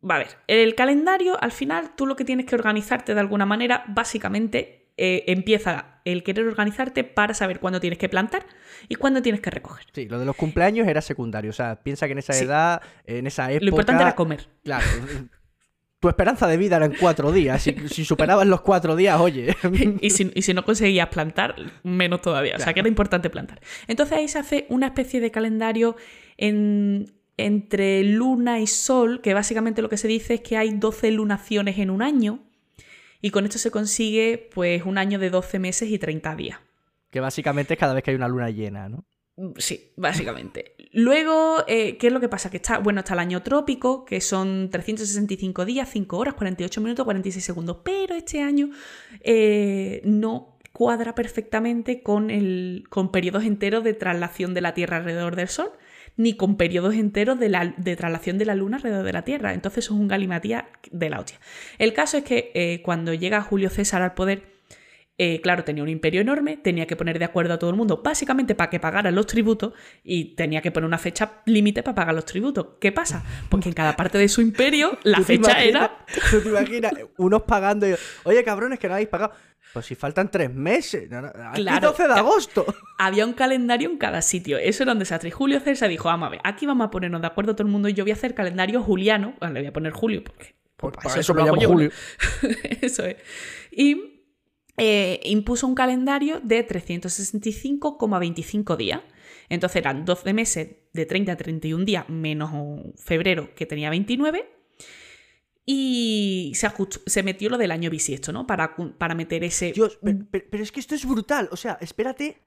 va a ver, el calendario, al final, tú lo que tienes que organizarte de alguna manera, básicamente, eh, empieza el querer organizarte para saber cuándo tienes que plantar y cuándo tienes que recoger. Sí, lo de los cumpleaños era secundario. O sea, piensa que en esa Sí. edad, en esa época. Lo importante era comer. Claro. Tu esperanza de vida eran cuatro días. Si, si superabas los cuatro días, oye. y, si, y si no conseguías plantar, menos todavía. O sea, que era importante plantar. Entonces ahí se hace una especie de calendario en- entre luna y sol, que básicamente lo que se dice es que hay 12 lunaciones en un año. Y con esto se consigue pues un año de 12 meses y 30 días. Que básicamente es cada vez que hay una luna llena, ¿no? Mm, Sí, básicamente. Luego, eh, ¿qué es lo que pasa? Que está, bueno, está el año trópico, que son 365 días, 5 horas, 48 minutos, 46 segundos. Pero este año eh, no cuadra perfectamente con, el, con periodos enteros de traslación de la Tierra alrededor del Sol, ni con periodos enteros de, la, de traslación de la Luna alrededor de la Tierra. Entonces es un galimatía de la hostia. El caso es que eh, cuando llega Julio César al poder, eh, claro, tenía un imperio enorme, tenía que poner de acuerdo a todo el mundo, básicamente para que pagaran los tributos, y tenía que poner una fecha límite para pagar los tributos. ¿Qué pasa? Pues que en cada parte de su imperio la ¿Tú te fecha imaginas- era. ¿Tú te imaginas unos pagando y, oye, cabrones, que no habéis pagado? Pues si faltan tres meses. No, no, aquí Claro, 12 de agosto. Había un calendario en cada sitio. Eso era un desastre. Y Julio César dijo: Vamos a ver, aquí vamos a ponernos de acuerdo todo el mundo y yo voy a hacer calendario juliano. Bueno, le voy a poner Julio porque. Pues para eso me llamo yo, ¿no? Julio. Eso es. Y eh, impuso un calendario de 365,25 días. Entonces eran 12 meses de 30 a 31 días, menos febrero, que tenía 29. Y se, ajustó- se metió lo del año bisiesto, ¿no? Para, para meter ese. Dios, pero, es que esto es brutal. O sea, espérate,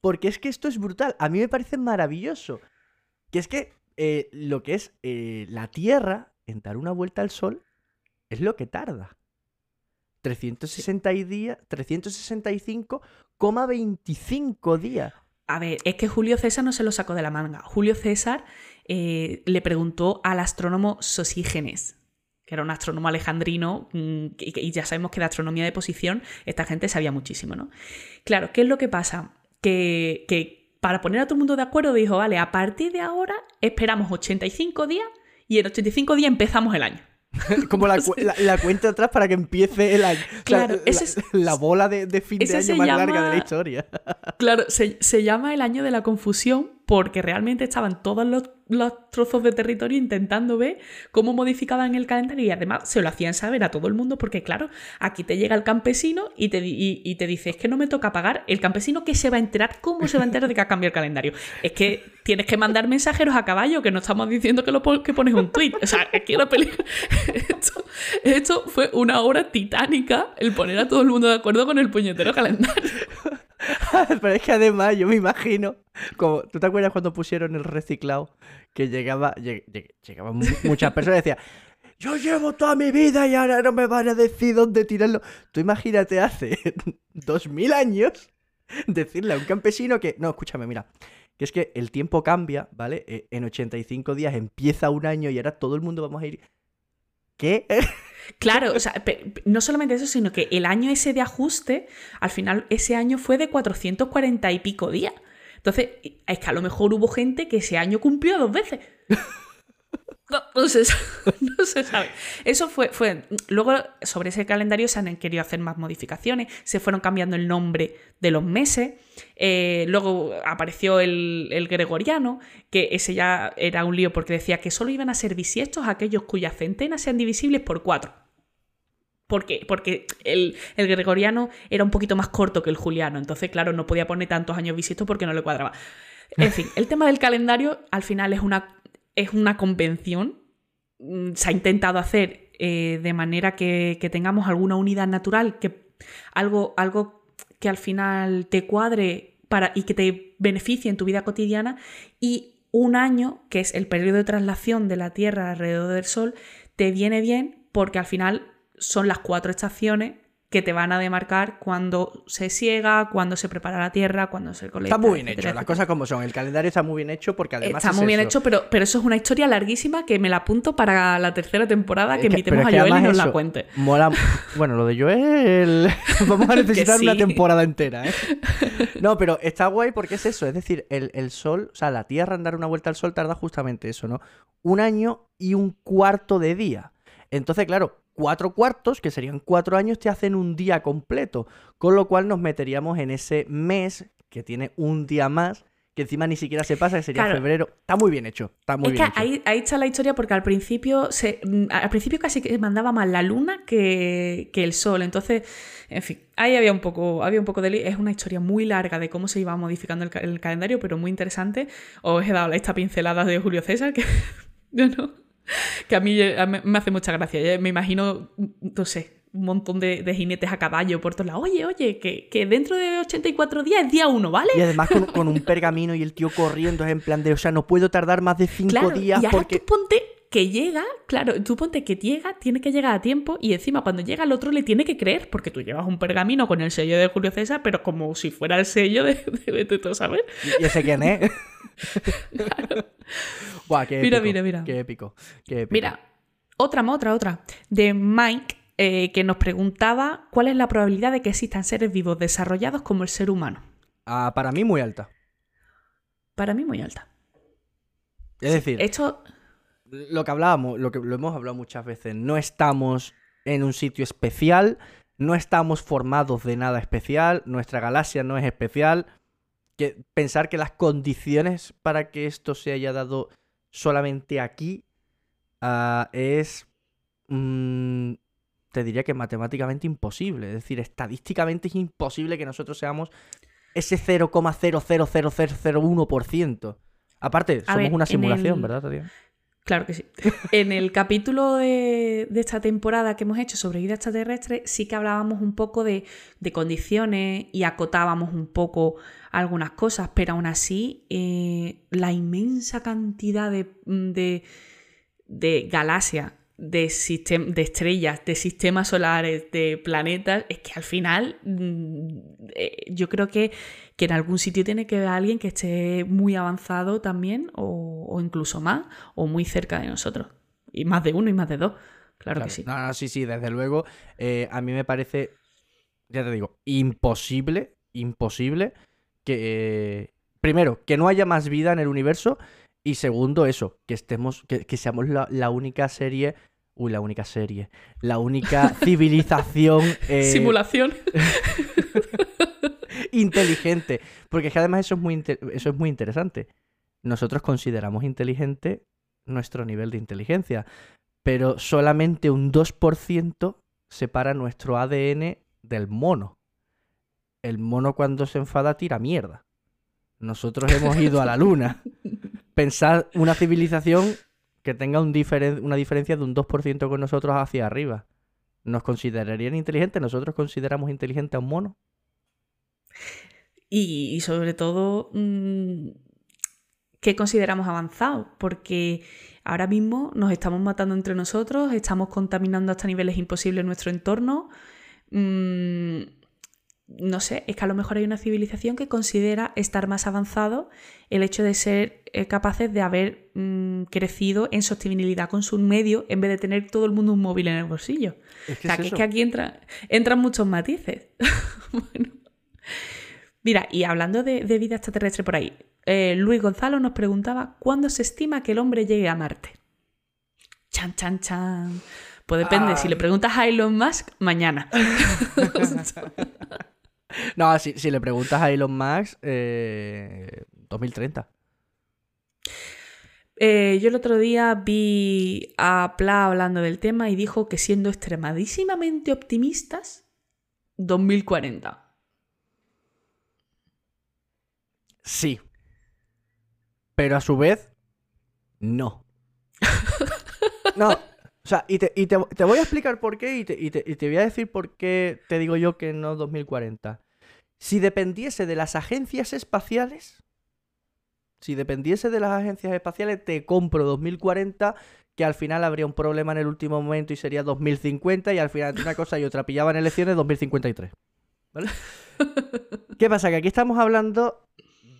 porque es que esto es brutal. A mí me parece maravilloso. Que es que eh, lo que es eh, la Tierra en dar una vuelta al Sol es lo que tarda. 360 y día- 365,25 días. A ver, es que Julio César no se lo sacó de la manga. Julio César eh, le preguntó al astrónomo Sosígenes, que era un astrónomo alejandrino, mm, y, ya sabemos que de astronomía de posición esta gente sabía muchísimo, ¿no? Claro, ¿qué es lo que pasa? Que, que para poner a todo el mundo de acuerdo dijo, vale, a partir de ahora esperamos 85 días y en 85 días empezamos el año. Como la, cuenta atrás para que empiece el año. Claro, la, es, la, bola de, fin de año más larga de la historia. Claro, se, se, llama el año de la confusión porque realmente estaban todos los, trozos de territorio intentando ver cómo modificaban el calendario y además se lo hacían saber a todo el mundo porque claro, aquí te llega el campesino y te, y, te dice, es que no me toca pagar, el campesino que se va a enterar, ¿cómo se va a enterar de que ha cambiado el calendario? Es que tienes que mandar mensajeros a caballo, que no estamos diciendo que, lo, que pones un tweet. O sea, que la. Esto, esto fue una obra titánica el poner a todo el mundo de acuerdo con el puñetero calendario. Pero es que además yo me imagino, como, ¿tú te acuerdas cuando pusieron el reciclado? Que llegaba, llegaban muchas personas y decían, yo llevo toda mi vida y ahora no me van a decir dónde tirarlo. Tú imagínate hace dos mil años decirle a un campesino que, no, escúchame, mira, que es que el tiempo cambia, ¿vale? E, en 85 días empieza un año y ahora todo el mundo vamos a ir... ¿Qué? Claro, o sea, no solamente eso, sino que el año ese de ajuste, al final ese año fue de 440 y pico días. Entonces, es que a lo mejor hubo gente que ese año cumplió dos veces. No, se, sabe. Eso fue, fue. Luego, sobre ese calendario se han querido hacer más modificaciones. Se fueron cambiando el nombre de los meses. Eh, luego apareció el, el, gregoriano, que ese ya era un lío porque decía que solo iban a ser bisiestos aquellos cuyas centenas sean divisibles por cuatro. ¿Por qué? Porque el, el, gregoriano era un poquito más corto que el juliano. Entonces, claro, no podía poner tantos años bisiestos porque no le cuadraba. En fin, el tema del calendario al final es una es una convención. Mm, se ha intentado hacer eh, de manera que, tengamos alguna unidad natural, que, algo, algo que al final te cuadre para, y que te beneficie en tu vida cotidiana. Y un año, que es el periodo de traslación de la Tierra alrededor del Sol, te viene bien porque al final son las cuatro estaciones que te van a demarcar cuando se siega, cuando se prepara la tierra, cuando se colecta. Está muy bien hecho, las cosas como son. El calendario está muy bien hecho porque además. Está muy bien hecho, pero, pero eso es una historia larguísima que me la apunto para la tercera temporada, que, invitemos a Joel y nos la cuente. Mola. Bueno, lo de Joel. Vamos a necesitar una temporada entera, ¿eh? No, pero está guay porque es eso. Es decir, el, el sol, o sea, la tierra en dar una vuelta al sol tarda justamente eso, ¿no? Un año y un cuarto de día. Entonces, claro, cuatro cuartos, que serían cuatro años, te hacen un día completo. Con lo cual nos meteríamos en ese mes que tiene un día más, que encima ni siquiera se pasa, que sería febrero. Está muy bien hecho. Está muy bien que Ahí, ahí, está la historia porque al principio, se, mm, al principio casi que mandaba más la luna que, el sol. Entonces, en fin, ahí había un poco, había un poco de... Es una historia muy larga de cómo se iba modificando el, calendario, pero muy interesante. Os he dado esta pincelada de Julio César que... yo no que a mí, me hace mucha gracia. Me imagino, no sé, un montón de, jinetes a caballo por todos lados. Oye, oye, que, dentro de 84 días es día uno, ¿vale? Y además con, un pergamino y el tío corriendo es en plan de, o sea, no puedo tardar más de 5 días y ahora porque... Tú ponte que llega, claro, tú ponte que llega, tiene que llegar a tiempo y encima cuando llega el otro le tiene que creer porque tú llevas un pergamino con el sello de Julio César, pero como si fuera el sello de, de, de, todo saber. ¿Y ese quién es? mira, mira, mira. Qué épico, qué épico. Mira, otra, otra, otra. De Mike, eh, que nos preguntaba cuál es la probabilidad de que existan seres vivos desarrollados como el ser humano. Ah, para mí muy alta. Para mí muy alta. Es decir, esto... lo que hablábamos, lo que lo hemos hablado muchas veces, no estamos en un sitio especial, no estamos formados de nada especial, nuestra galaxia no es especial. Que pensar que las condiciones para que esto se haya dado solamente aquí ah, es, mm, te diría que matemáticamente imposible. Es decir, estadísticamente es imposible que nosotros seamos ese 0,00001%. Aparte, somos una simulación, ¿verdad, Tatiana? Claro que sí. En el capítulo de, esta temporada que hemos hecho sobre vida extraterrestre, sí que hablábamos un poco de, condiciones y acotábamos un poco algunas cosas, pero aún así, eh, la inmensa cantidad de, de, galaxias, de, de estrellas, de sistemas solares, de planetas, es que al final mm, eh, yo creo que, que, en algún sitio tiene que haber alguien que esté muy avanzado también, o, incluso más, o muy cerca de nosotros. Y más de uno y más de dos. Claro, que sí. No, no, sí, sí, desde luego. Eh, a mí me parece, ya te digo, imposible, imposible que. primero, que no haya más vida en el universo. Y segundo, eso, que estemos, que, seamos la única serie Uy, la única serie. La única civilización. Eh, Simulación. inteligente. Porque es que además eso es, muy eso es muy interesante. Nosotros consideramos inteligente nuestro nivel de inteligencia. Pero solamente un 2% separa nuestro ADN del mono. El mono cuando se enfada tira mierda. Nosotros hemos ido a la luna. Pensar una civilización que tenga un una diferencia de un 2% con nosotros hacia arriba. ¿Nos considerarían inteligentes? ¿Nosotros consideramos inteligente a un mono? Y, sobre todo, mm, ¿qué consideramos avanzado? Porque ahora mismo nos estamos matando entre nosotros, estamos contaminando hasta niveles imposibles nuestro entorno. Mm, no sé, es que a lo mejor hay una civilización que considera estar más avanzado el hecho de ser eh, capaces de haber mm, crecido en sostenibilidad con su medio en vez de tener todo el mundo un móvil en el bolsillo. Es que o sea, que es que aquí entran muchos matices. bueno. Mira, y hablando de, vida extraterrestre por ahí, eh, Luis Gonzalo nos preguntaba cuándo se estima que el hombre llegue a Marte. Chan, chan, chan. Pues depende, si le preguntas a Elon Musk, mañana. No, si, le preguntas a Elon Musk, 2030. Eh, eh, yo el otro día vi a Pla hablando del tema y dijo que siendo extremadísimamente optimistas, 2040. Sí. Pero a su vez, no. no. O sea, y, te, voy a explicar por qué y te, y te voy a decir por qué te digo yo que no 2040. Si dependiese de las agencias espaciales, si dependiese de las agencias espaciales, te compro 2040, que al final habría un problema en el último momento y sería 2050, y al final una cosa y otra pillaban elecciones 2053. ¿Vale? ¿Qué pasa? Que aquí estamos hablando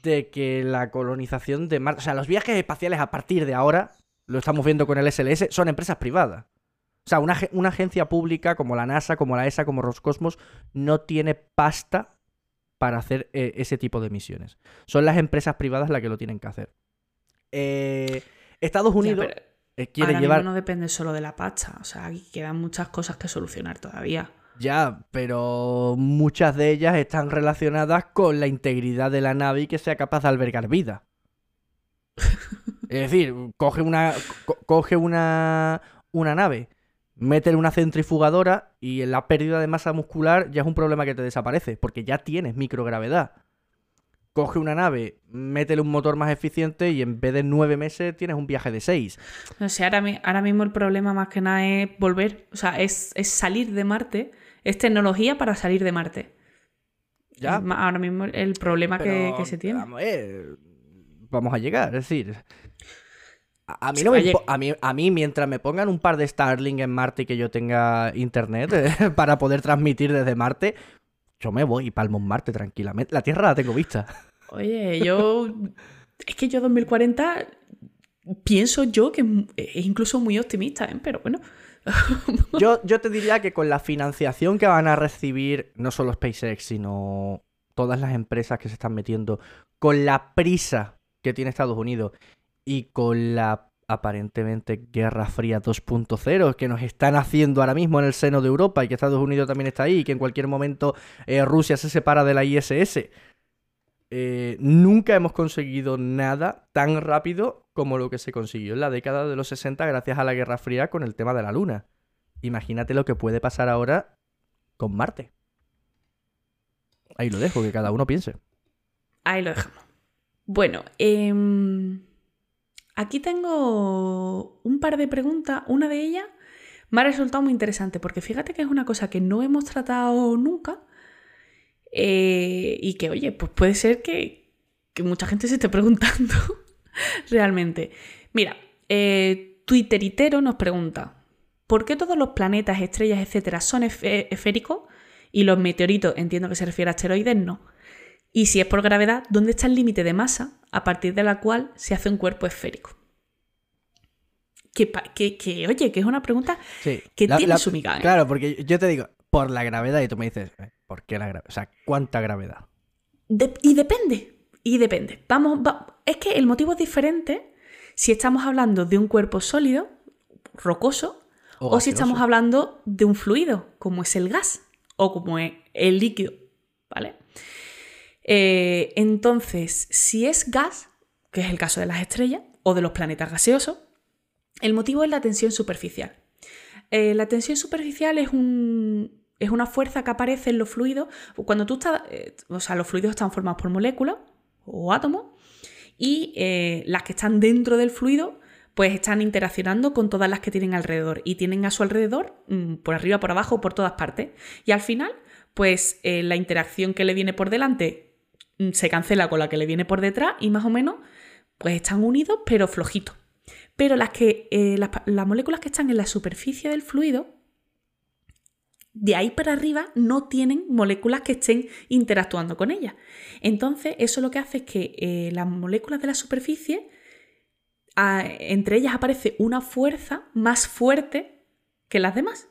de que la colonización de Marte, o sea, los viajes espaciales a partir de ahora, lo estamos viendo con el SLS, son empresas privadas. O sea, una, una agencia pública como la NASA, como la ESA, como Roscosmos, no tiene pasta para hacer eh, ese tipo de misiones. Son las empresas privadas las que lo tienen que hacer. Eh, Estados Unidos eh, quiere ahora llevar. no depende solo de la pacha. O sea, aquí quedan muchas cosas que solucionar todavía. Ya, pero muchas de ellas están relacionadas con la integridad de la nave y que sea capaz de albergar vida. es decir, coge una. coge una. una nave métele una centrifugadora y la pérdida de masa muscular ya es un problema que te desaparece, porque ya tienes microgravedad. Coge una nave, métele un motor más eficiente y en vez de nueve meses tienes un viaje de seis. No sé, ahora, ahora mismo el problema más que nada es volver, o sea, es, salir de Marte, es tecnología para salir de Marte. Ya. ahora mismo el problema que, se tiene. vamos a llegar, es decir, a mí, no a, mí, mientras me pongan un par de Starlink en Marte y que yo tenga internet eh, para poder transmitir desde Marte, yo me voy y palmo en Marte tranquilamente. La Tierra la tengo vista. Oye, yo... es que yo 2040 pienso yo que es incluso muy optimista, ¿eh? pero bueno. yo, yo te diría que con la financiación que van a recibir no solo SpaceX, sino todas las empresas que se están metiendo, con la prisa que tiene Estados Unidos y con la aparentemente Guerra Fría 2.0 que nos están haciendo ahora mismo en el seno de Europa y que Estados Unidos también está ahí y que en cualquier momento eh, Rusia se separa de la ISS. Eh, nunca hemos conseguido nada tan rápido como lo que se consiguió en la década de los 60 gracias a la Guerra Fría con el tema de la Luna. Imagínate lo que puede pasar ahora con Marte. Ahí lo dejo, que cada uno piense. Ahí lo dejamos. Bueno, eh, Aquí tengo un par de preguntas. Una de ellas me ha resultado muy interesante porque fíjate que es una cosa que no hemos tratado nunca eh, y que, oye, pues puede ser que, mucha gente se esté preguntando realmente. Mira, eh, Twitteritero nos pregunta, ¿por qué todos los planetas, estrellas, etcétera, son esféricos Y los meteoritos, entiendo que se refiere a asteroides, no. Y si es por gravedad, ¿dónde está el límite de masa a partir de la cual se hace un cuerpo esférico? Que, oye, que es una pregunta que tiene su miga. ¿eh? Claro, porque yo te digo, por la gravedad, y tú me dices, eh, ¿por qué la gravedad? O sea, ¿cuánta gravedad? y depende, y depende. Vamos, es que el motivo es diferente si estamos hablando de un cuerpo sólido, rocoso, o, si estamos hablando de un fluido, como es el gas o como es el líquido, ¿vale? Eh, entonces, si es gas, que es el caso de las estrellas o de los planetas gaseosos, el motivo es la tensión superficial. Eh, la tensión superficial es, un, es, una fuerza que aparece en los fluidos. Cuando tú estás. Eh, o sea, los fluidos están formados por moléculas o átomos. Y las que están dentro del fluido, pues están interaccionando con todas las que tienen alrededor. Y tienen a su alrededor, mm, por arriba, por abajo, por todas partes. Y al final, pues la interacción que le viene por delante mm, se cancela con la que le viene por detrás. Y más o menos, pues están unidos, pero flojitos pero las, que, eh, las, moléculas que están en la superficie del fluido, de ahí para arriba no tienen moléculas que estén interactuando con ellas. Entonces, eso lo que hace es que eh, las moléculas de la superficie, entre ellas aparece una fuerza más fuerte que las demás.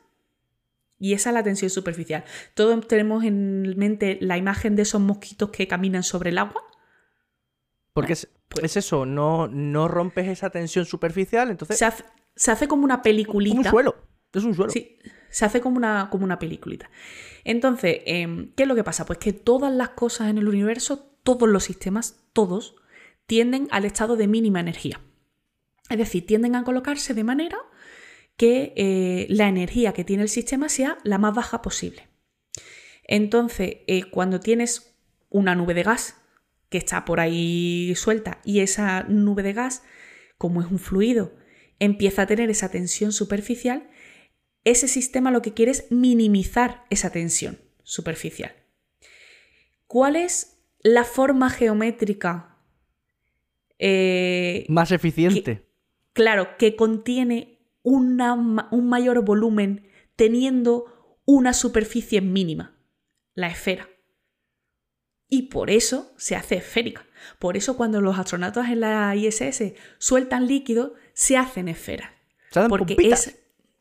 Y esa es la tensión superficial. Todos tenemos en mente la imagen de esos mosquitos que caminan sobre el agua. Porque es, pues es eso, no, no rompes esa tensión superficial, entonces... Se hace, como una peliculita. un suelo, es un suelo. Sí, se hace como una, como una. Entonces, em, ¿qué es lo que pasa? Pues que todas las cosas en el universo, todos los sistemas, todos, tienden al estado de mínima energía. Es decir, tienden a colocarse de manera que eh, la energía que tiene el sistema sea la más baja posible. Entonces, eh, cuando tienes una nube de gas que está por ahí suelta y esa nube de gas, como es un fluido, empieza a tener esa tensión superficial, ese sistema lo que quiere es minimizar esa tensión superficial. ¿Cuál es la forma geométrica eh, más eficiente? claro, que contiene un mayor volumen teniendo una superficie mínima, la esfera y por eso se hace esférica. Por eso cuando los astronautas en la ISS sueltan líquido, se hacen esferas. porque es,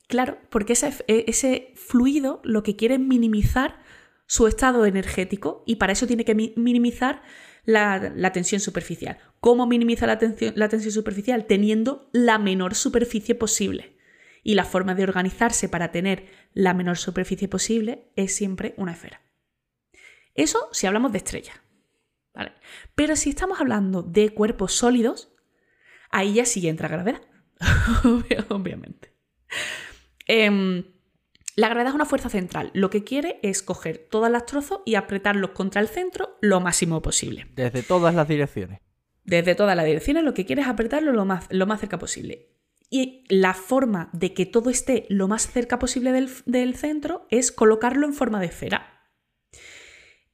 claro, porque ese, e, ese, fluido lo que quiere es minimizar su estado energético y para eso tiene que minimizar la, tensión superficial. ¿Cómo minimiza la tensión, superficial? Teniendo la menor superficie posible. Y la forma de organizarse para tener la menor superficie posible es siempre una esfera. Eso si hablamos de estrellas. Pero si estamos hablando de cuerpos sólidos, ahí ya sí entra gravedad. Obviamente. Em, la gravedad es una fuerza central. Lo que quiere es coger todas las trozos y apretarlos contra el centro lo máximo posible. Desde todas las direcciones. Desde todas las direcciones lo que quiere es apretarlo lo más, lo más cerca posible. Y la forma de que todo esté lo más cerca posible del, del centro es colocarlo en forma de esfera.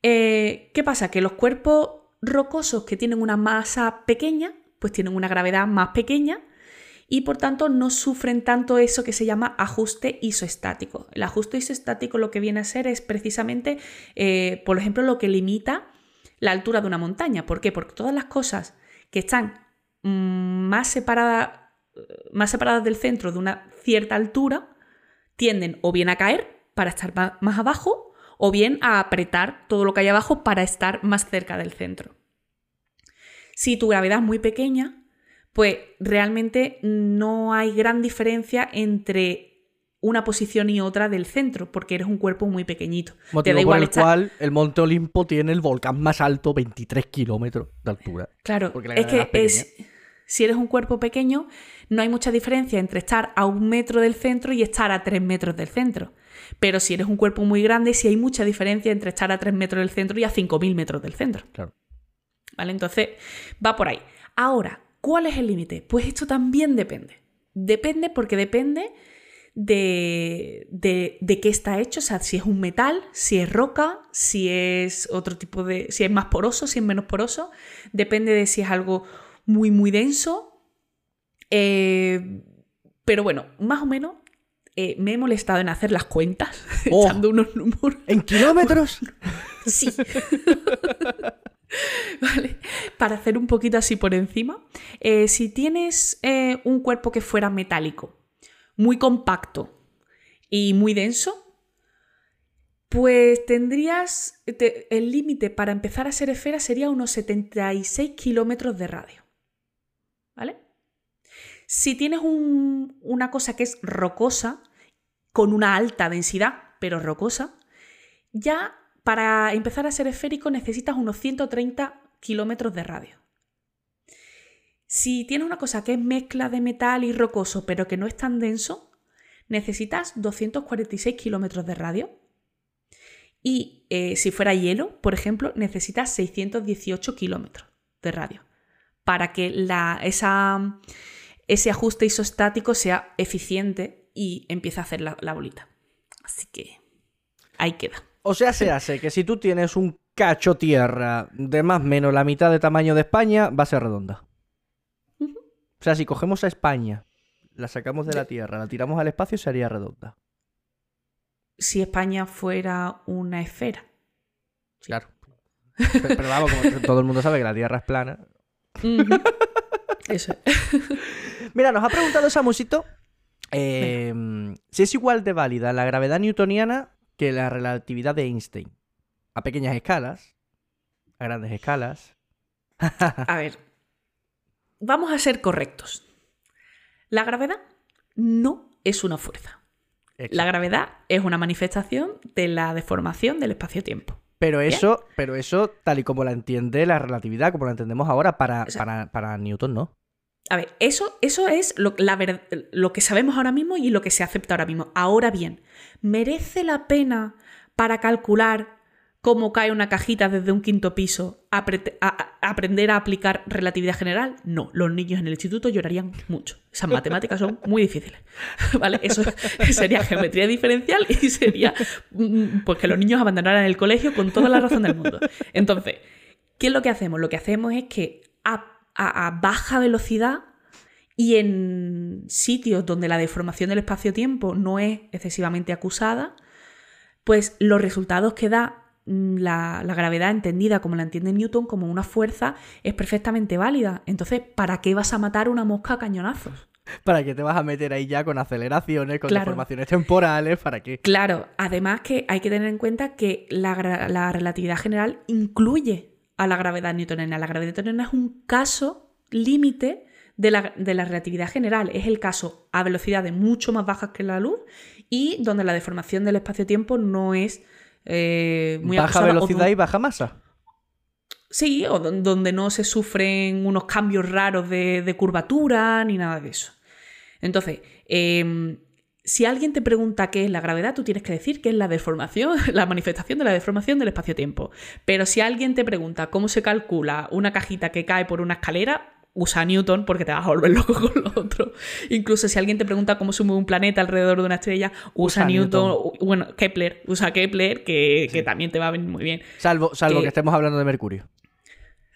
Eh, ¿Qué pasa? Que los cuerpos rocosos que tienen una masa pequeña, pues tienen una gravedad más pequeña y por tanto no sufren tanto eso que se llama ajuste isoestático. El ajuste isoestático lo que viene a ser es precisamente, eh, por ejemplo, lo que limita la altura de una montaña. ¿Por qué? Porque todas las cosas que están mm, más, separadas, más separadas del centro de una cierta altura tienden o bien a caer para estar más abajo o bien a apretar todo lo que hay abajo para estar más cerca del centro. Si tu gravedad es muy pequeña, pues realmente no hay gran diferencia entre una posición y otra del centro, porque eres un cuerpo muy pequeñito. Motivo por el cual el Monte Olimpo tiene el volcán más alto, 23 kilómetros de altura. Claro, es que es, si eres un cuerpo pequeño, no hay mucha diferencia entre estar a un metro del centro y estar a tres metros del centro. Pero si eres un cuerpo muy grande, sí hay mucha diferencia entre estar a 3 metros del centro y a 5.000 metros del centro. Claro. ¿Vale? Entonces, va por ahí. Ahora, ¿cuál es el límite? Pues esto también depende. Depende porque depende de, de, de, qué está hecho, o sea, si es un metal, si es roca, si es otro tipo de, si es más poroso, si es menos poroso, depende de si es algo muy, muy denso. Eh, pero bueno, más o menos eh, me he molestado en hacer las cuentas, Oh. echando unos números. ¿En kilómetros? Sí. Vale, Para hacer un poquito así por encima, eh, si tienes eh, un cuerpo que fuera metálico, muy compacto y muy denso, pues tendrías te- el límite para empezar a ser esfera sería unos 76 kilómetros de radio. ¿Vale? Si tienes un- una cosa que es rocosa, con una alta densidad, pero rocosa, ya para empezar a ser esférico necesitas unos 130 kilómetros de radio. Si tienes una cosa que es mezcla de metal y rocoso, pero que no es tan denso, necesitas 246 kilómetros de radio. Y eh, si fuera hielo, por ejemplo, necesitas 618 kilómetros de radio para que ese ajuste isostático sea eficiente y empiece a hacer la, la bolita. Así que ahí queda. O sea, se hace que si tú tienes un cacho tierra de más o menos la mitad de tamaño de España, va a ser redonda. O sea, si cogemos a España, la sacamos de la tierra, la tiramos al espacio, sería redonda. Si España fuera una esfera. Claro. Pero, pero vamos, como todo el mundo sabe que la tierra es plana. Eso es. Mira, nos ha preguntado Samusito eh, si es igual de válida la gravedad newtoniana que la relatividad de Einstein. A pequeñas escalas, a grandes escalas. A ver, vamos a ser correctos. La gravedad no es una fuerza. La gravedad es una manifestación de la deformación del espacio-tiempo. Pero eso, pero eso, tal y como la entiende la relatividad, como la entendemos ahora, para, O sea- para, para Newton no. A ver, eso, eso es lo, la ver- lo que sabemos ahora mismo y lo que se acepta ahora mismo. Ahora bien, ¿merece la pena para calcular cómo cae una cajita desde un quinto piso aprender a aplicar relatividad general? No, los niños en el instituto llorarían mucho. Esas matemáticas son muy difíciles. ¿Vale? Eso sería geometría diferencial y sería mm, pues que los niños abandonaran el colegio con toda la razón del mundo. Entonces, ¿qué es lo que hacemos? Lo que hacemos es que a, a- a baja velocidad y en sitios donde la deformación del espacio-tiempo no es excesivamente acusada, pues los resultados que da mm, la, la gravedad entendida como la entiende Newton, como una fuerza, es perfectamente válida. Entonces, ¿para qué vas a matar una mosca a cañonazos? ¿Para qué te vas a meter ahí ya con aceleraciones, con Claro. deformaciones temporales? ¿Para qué? Claro, además que hay que tener en cuenta que la relatividad general incluye a la gravedad newtoniana. La gravedad newtoniana es un caso límite de la, de la relatividad general. Es el caso a velocidades mucho más bajas que la luz y donde la deformación del espacio-tiempo no es eh, muy Baja acusada velocidad y baja masa. Sí, o don- donde no se sufren unos cambios raros de, de curvatura ni nada de eso. Entonces, em, si alguien te pregunta qué es la gravedad, tú tienes que decir que es la deformación, la manifestación de la deformación del espacio-tiempo. Pero si alguien te pregunta cómo se calcula una cajita que cae por una escalera, usa Newton porque te vas a volver loco con lo otro. Incluso si alguien te pregunta cómo se mueve un planeta alrededor de una estrella, usa, Usa Newton. Bueno, Kepler, usa Kepler, que, que también te va a venir muy bien. Salvo, salvo Que- que estemos hablando de Mercurio.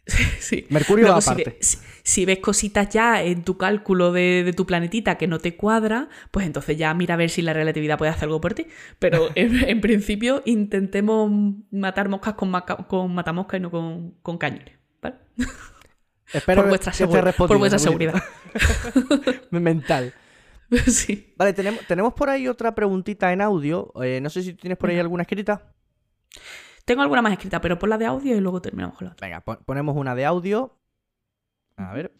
Sí. Mercurio Luego, aparte. si- si ves cositas ya en tu cálculo de, de tu planetita que no te cuadra, pues entonces ya mira a ver si la relatividad puede hacer algo por ti. Pero en, en principio intentemos matar moscas con, maca- con matamoscas y no con, con cañones. ¿vale? Espero por vuestra, que esté segu- por vuestra seguridad. Mental. sí. Vale, tenemos, tenemos por ahí otra preguntita en audio. Eh, no sé si tienes por ahí alguna escrita. Tengo alguna más escrita, pero por la de audio y luego terminamos con la otra. Venga, pon- ponemos una de audio. A ver.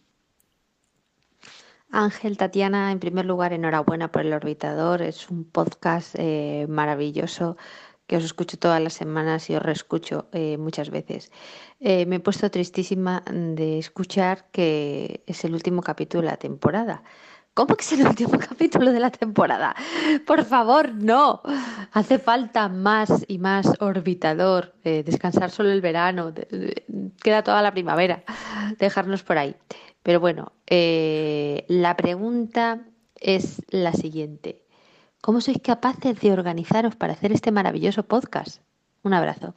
Ángel, Tatiana, en primer lugar, enhorabuena por el orbitador. Es un podcast eh, maravilloso que os escucho todas las semanas y os reescucho eh, muchas veces. Eh, me he puesto tristísima de escuchar que es el último capítulo de la temporada. ¿Cómo que es el último capítulo de la temporada? Por favor, no. Hace falta más y más orbitador. eh, descansar solo el verano. queda toda la primavera. Dejarnos por ahí. Pero bueno, eh, la pregunta es la siguiente. ¿Cómo sois capaces de organizaros para hacer este maravilloso podcast? Un abrazo.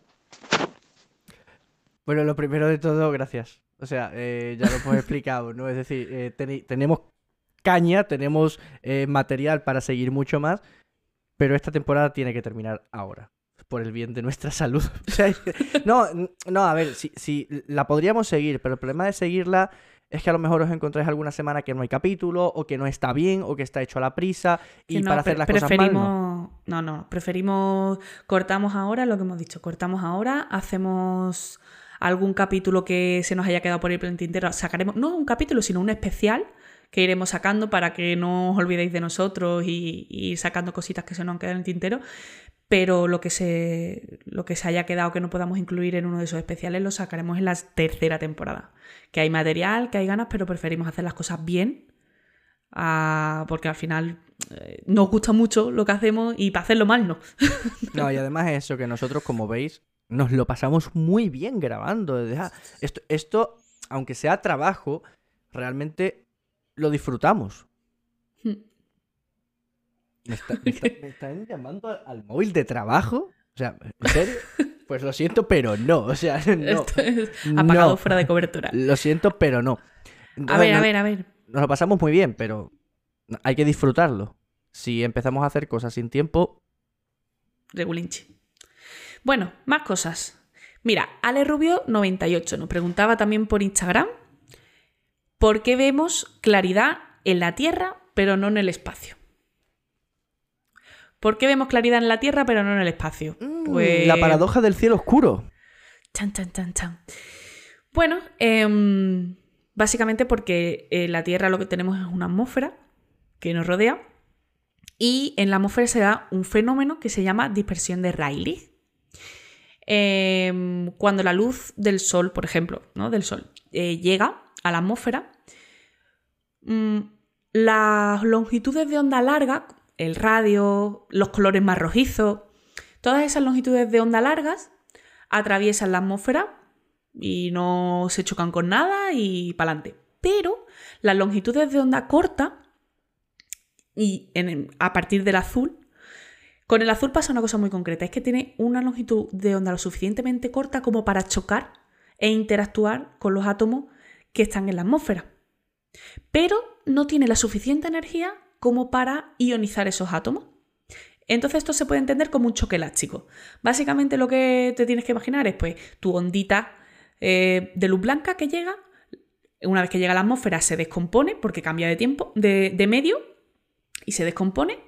Bueno, lo primero de todo, gracias. O sea, eh, ya lo hemos explicado, ¿no? Es decir, tenemos caña, tenemos eh, material para seguir mucho más, pero esta temporada tiene que terminar ahora, por el bien de nuestra salud. O sea, no, no, a ver, si, si la podríamos seguir, pero el problema de seguirla es que a lo mejor os encontráis alguna semana que no hay capítulo, o que no está bien, o que está hecho a la prisa, y no, para hacer las cosas mal, no. no, no, preferimos cortamos ahora lo que hemos dicho, cortamos ahora, hacemos algún capítulo que se nos haya quedado por el tintero, sacaremos no un capítulo, sino un especial que iremos sacando para que no os olvidéis de nosotros y, y sacando cositas que se nos han quedado en el tintero. Pero lo que, se, lo que se haya quedado que no podamos incluir en uno de esos especiales lo sacaremos en la tercera temporada. Que hay material, que hay ganas, pero preferimos hacer las cosas bien porque al final eh, nos gusta mucho lo que hacemos y para hacerlo mal no. No, y además es eso, que nosotros, como veis, nos lo pasamos muy bien grabando. Esto, esto, aunque sea trabajo, realmente lo disfrutamos. ¿Me, está- me está- me están llamando al, móvil de trabajo? O sea, ¿en serio? Pues lo siento, pero no. O sea, no. Esto es apagado No. fuera de cobertura. Lo siento, pero no. A ver, a ver, a ver. Nos lo pasamos muy bien, pero hay que disfrutarlo. Si empezamos a hacer cosas sin tiempo, Regulinchi. Bueno, más cosas. Mira, Ale Rubio 98 nos preguntaba también por Instagram por qué vemos claridad en la Tierra pero no en el espacio. ¿Por qué vemos claridad en la Tierra pero no en el espacio? Pues- mm, la paradoja del cielo oscuro. Chan, chan, chan, chan. Bueno, em, básicamente porque en la Tierra lo que tenemos es una atmósfera que nos rodea y en la atmósfera se da un fenómeno que se llama dispersión de Rayleigh. Em, cuando la luz del Sol, por ejemplo, ¿no? del Sol, eh, llega a la atmósfera, las longitudes de onda larga, el radio, los colores más rojizos, todas esas longitudes de onda largas atraviesan la atmósfera y no se chocan con nada y para adelante. Pero las longitudes de onda corta, y a partir del azul, con el azul pasa una cosa muy concreta, es que tiene una longitud de onda lo suficientemente corta como para chocar e interactuar con los átomos que están en la atmósfera. Pero no tiene la suficiente energía como para ionizar esos átomos. Entonces esto se puede entender como un choque elástico. Básicamente lo que te tienes que imaginar es pues tu ondita eh, de luz blanca que llega, una vez que llega a la atmósfera se descompone porque cambia de tiempo, de, medio y se descompone.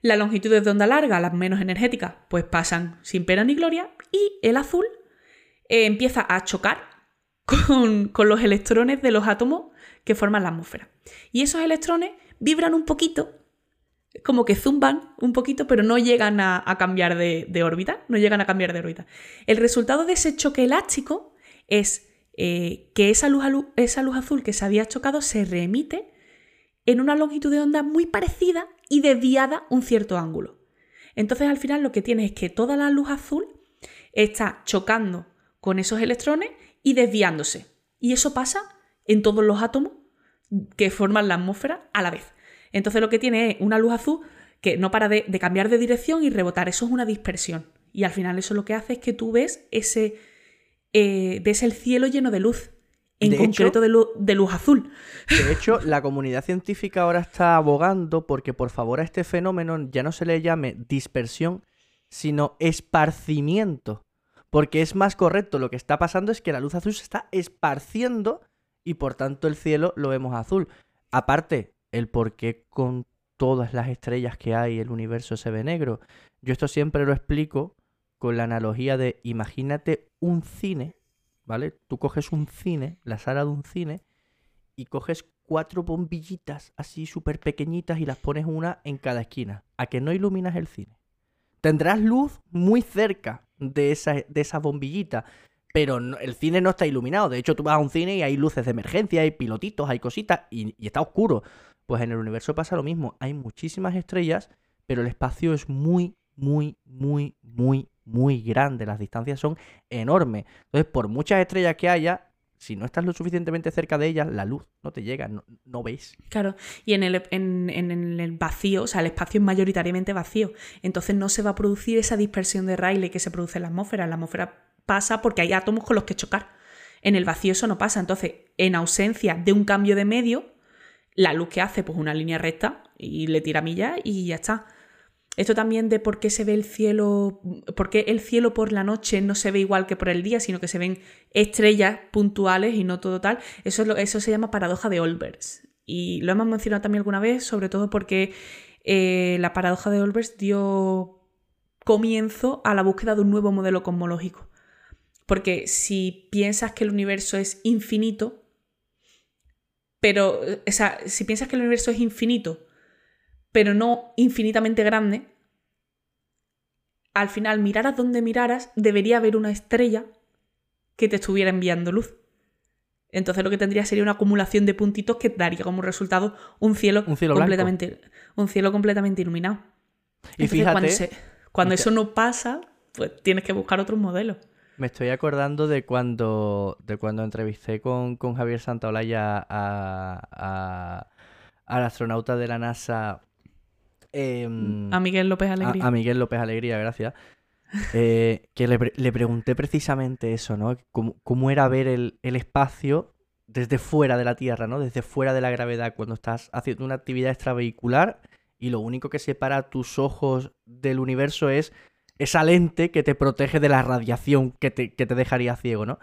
Las longitudes de onda larga, las menos energéticas, pues pasan sin pena ni gloria y el azul eh, empieza a chocar con los electrones de los átomos que forman la atmósfera. Y esos electrones vibran un poquito como que zumban un poquito, pero no llegan a, cambiar de, órbita, no llegan a cambiar de órbita. El resultado de ese choque elástico es eh, que esa luz, esa luz azul que se había chocado se reemite en una longitud de onda muy parecida y desviada un cierto ángulo. Entonces al final lo que tienes es que toda la luz azul está chocando con esos electrones y desviándose. Y eso pasa en todos los átomos que forman la atmósfera a la vez. Entonces lo que tiene es una luz azul que no para de, de cambiar de dirección y rebotar. Eso es una dispersión. Y al final eso lo que hace es que tú ves ese, eh, ves el cielo lleno de luz. En De hecho- concreto de luz azul. De hecho, la comunidad científica ahora está abogando porque por favor a este fenómeno ya no se le llame dispersión, sino esparcimiento. Porque es más correcto, lo que está pasando es que la luz azul se está esparciendo y por tanto el cielo lo vemos azul. Aparte, el por qué con todas las estrellas que hay el universo se ve negro. Yo esto siempre lo explico con la analogía de imagínate un cine, ¿vale? Tú coges un cine, la sala de un cine, y coges cuatro bombillitas así súper pequeñitas y las pones una en cada esquina. A que no iluminas el cine. Tendrás luz muy cerca de esa, de esa bombillita, pero el cine no está iluminado. De hecho, tú vas a un cine y hay luces de emergencia, hay pilotitos, hay cositas y, está oscuro. Pues en el universo pasa lo mismo. Hay muchísimas estrellas, pero el espacio es muy, muy, muy, muy, muy grande. Las distancias son enormes. Entonces, por muchas estrellas que haya, si no estás lo suficientemente cerca de ellas, la luz no te llega, no, no. Claro, y en el, en- en el vacío, o sea, el espacio es mayoritariamente vacío, entonces no se va a producir esa dispersión de Rayleigh que se produce en la atmósfera. En la atmósfera pasa porque hay átomos con los que chocar. En el vacío eso no pasa, entonces, en ausencia de un cambio de medio, la luz que hace, pues una línea recta y le tira millas y ya está. Esto también de por qué se ve el cielo, por qué el cielo por la noche no se ve igual que por el día, sino que se ven estrellas puntuales y no todo tal. Eso, es lo, eso se llama paradoja de Olbers. Y lo hemos mencionado también alguna vez, sobre todo porque eh, la paradoja de Olbers dio comienzo a la búsqueda de un nuevo modelo cosmológico. Porque si piensas que el universo es infinito, pero, o sea, si piensas que el universo es infinito, pero no infinitamente grande, al final, miraras donde miraras, debería haber una estrella que te estuviera enviando luz. Entonces lo que tendría sería una acumulación de puntitos que daría como resultado un cielo, completamente, un cielo completamente iluminado. Y fíjate, cuando, eso no pasa, pues tienes que buscar otros modelos. Me estoy acordando de cuando, de cuando entrevisté con, Javier Santaolalla a, al astronauta de la NASA Em, a Miguel López Alegría. A, Miguel López Alegría, gracias. Eh, que le, pregunté precisamente eso, ¿no? Cómo, era ver el, espacio desde fuera de la Tierra, ¿no? Desde fuera de la gravedad, cuando estás haciendo una actividad extravehicular y lo único que separa tus ojos del universo es esa lente que te protege de la radiación que te, que te dejaría ciego, ¿no?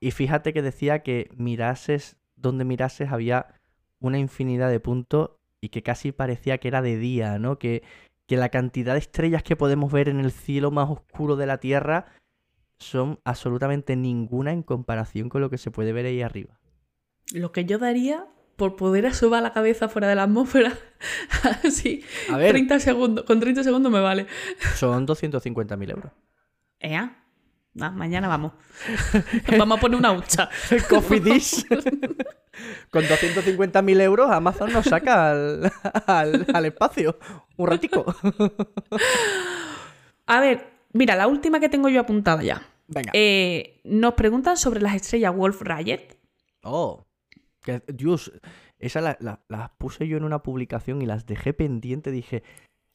Y fíjate que decía que mirases donde mirases había una infinidad de puntos y que casi parecía que era de día, ¿no? Que, que la cantidad de estrellas que podemos ver en el cielo más oscuro de la Tierra son absolutamente ninguna en comparación con lo que se puede ver ahí arriba. Lo que yo daría por poder asomar la cabeza fuera de la atmósfera. así, a ver, 30 segundos. Con 30 segundos me vale. Son 250.000 euros. ¿Eh? mañana vamos. vamos a poner una hucha. Coffee dish. Con 250.000 euros Amazon nos saca al, espacio. Un ratico. A ver, mira, la última que tengo yo apuntada ya. Venga. Eh, nos preguntan sobre las estrellas Wolf Rayet. Oh, Dios, esas las puse yo en una publicación y las dejé pendiente. Dije,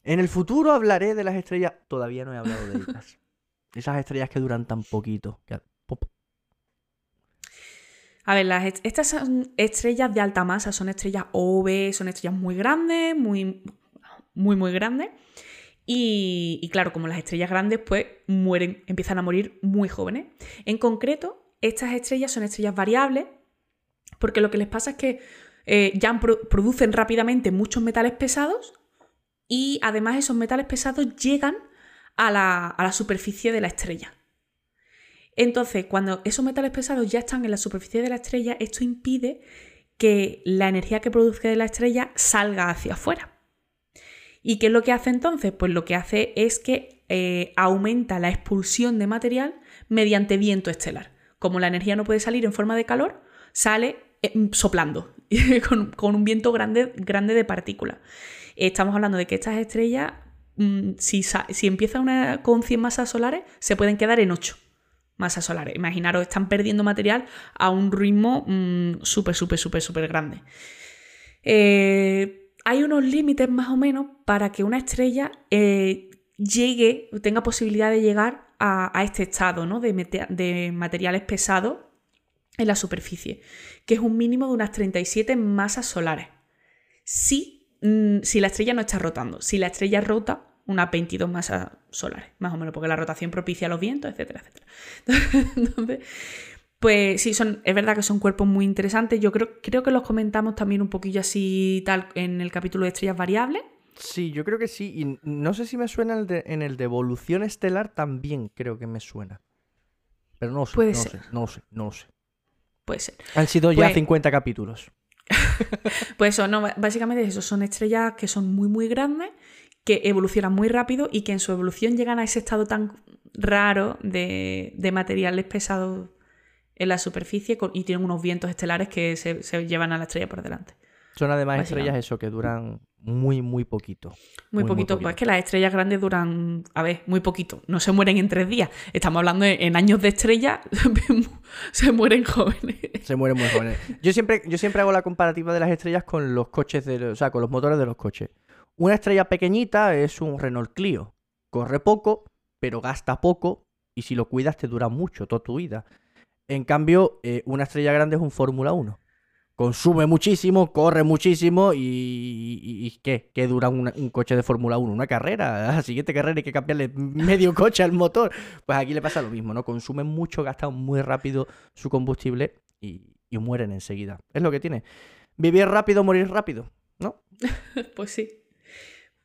en el futuro hablaré de las estrellas. Todavía no he hablado de ellas. Esas estrellas que duran tan poquito. A ver, las estas son estrellas de alta masa, son estrellas OV, son estrellas muy grandes, muy, muy, muy grandes. Y, claro, como las estrellas grandes, pues mueren, empiezan a morir muy jóvenes. En concreto, estas estrellas son estrellas variables, porque lo que les pasa es que eh, ya producen rápidamente muchos metales pesados y además esos metales pesados llegan a la, superficie de la estrella. Entonces, cuando esos metales pesados ya están en la superficie de la estrella, esto impide que la energía que produce la estrella salga hacia afuera. ¿Y qué es lo que hace entonces? Pues lo que hace es que eh, aumenta la expulsión de material mediante viento estelar. Como la energía no puede salir en forma de calor, sale soplando, con, un viento grande, grande de partículas. Estamos hablando de que estas estrellas Mm, si, empieza una con 100 masas solares, se pueden quedar en 8 masas solares. Imaginaros, están perdiendo material a un ritmo mm, súper, súper, súper, súper grande. Eh, hay unos límites más o menos para que una estrella eh, llegue, tenga posibilidad de llegar a, este estado ¿no? de, de materiales pesados en la superficie, que es un mínimo de unas 37 masas solares. Si Mm, si la estrella no está rotando. Si la estrella rota, unas 22 masas solares, más o menos, porque la rotación propicia los vientos, etcétera, etcétera. Entonces, pues sí, son, es verdad que son cuerpos muy interesantes. Yo creo, creo que los comentamos también un poquillo así tal en el capítulo de estrellas variables. Sí, yo creo que sí. Y no sé si me suena el de, en el de evolución estelar también creo que me suena. Pero no sé, no sé, no sé, no sé. Puede ser. Han sido ya 50 pues capítulos. pues eso, no, básicamente eso, son estrellas que son muy, muy grandes, que evolucionan muy rápido y que en su evolución llegan a ese estado tan raro de, materiales pesados en la superficie y tienen unos vientos estelares que se, se llevan a la estrella por delante. Son además estrellas eso que duran muy, muy poquito. Muy, poquito. Pues es que las estrellas grandes duran, a ver, muy poquito. No se mueren en tres días. Estamos hablando en años de estrella, se mueren jóvenes. Se mueren muy jóvenes. Yo siempre, yo siempre hago la comparativa de las estrellas con los coches, de, o sea, con los motores de los coches. Una estrella pequeñita es un Renault Clio. Corre poco, pero gasta poco y si lo cuidas te dura mucho, toda tu vida. En cambio, eh, una estrella grande es un Fórmula 1 consume muchísimo, corre muchísimo y, ¿qué? ¿Qué dura un coche de Fórmula 1? Una carrera. A la siguiente carrera hay que cambiarle medio coche al motor. Pues aquí le pasa lo mismo, ¿no? Consumen mucho, gastan muy rápido su combustible y, y mueren enseguida. Es lo que tiene. Vivir rápido, morir rápido, ¿no? pues sí.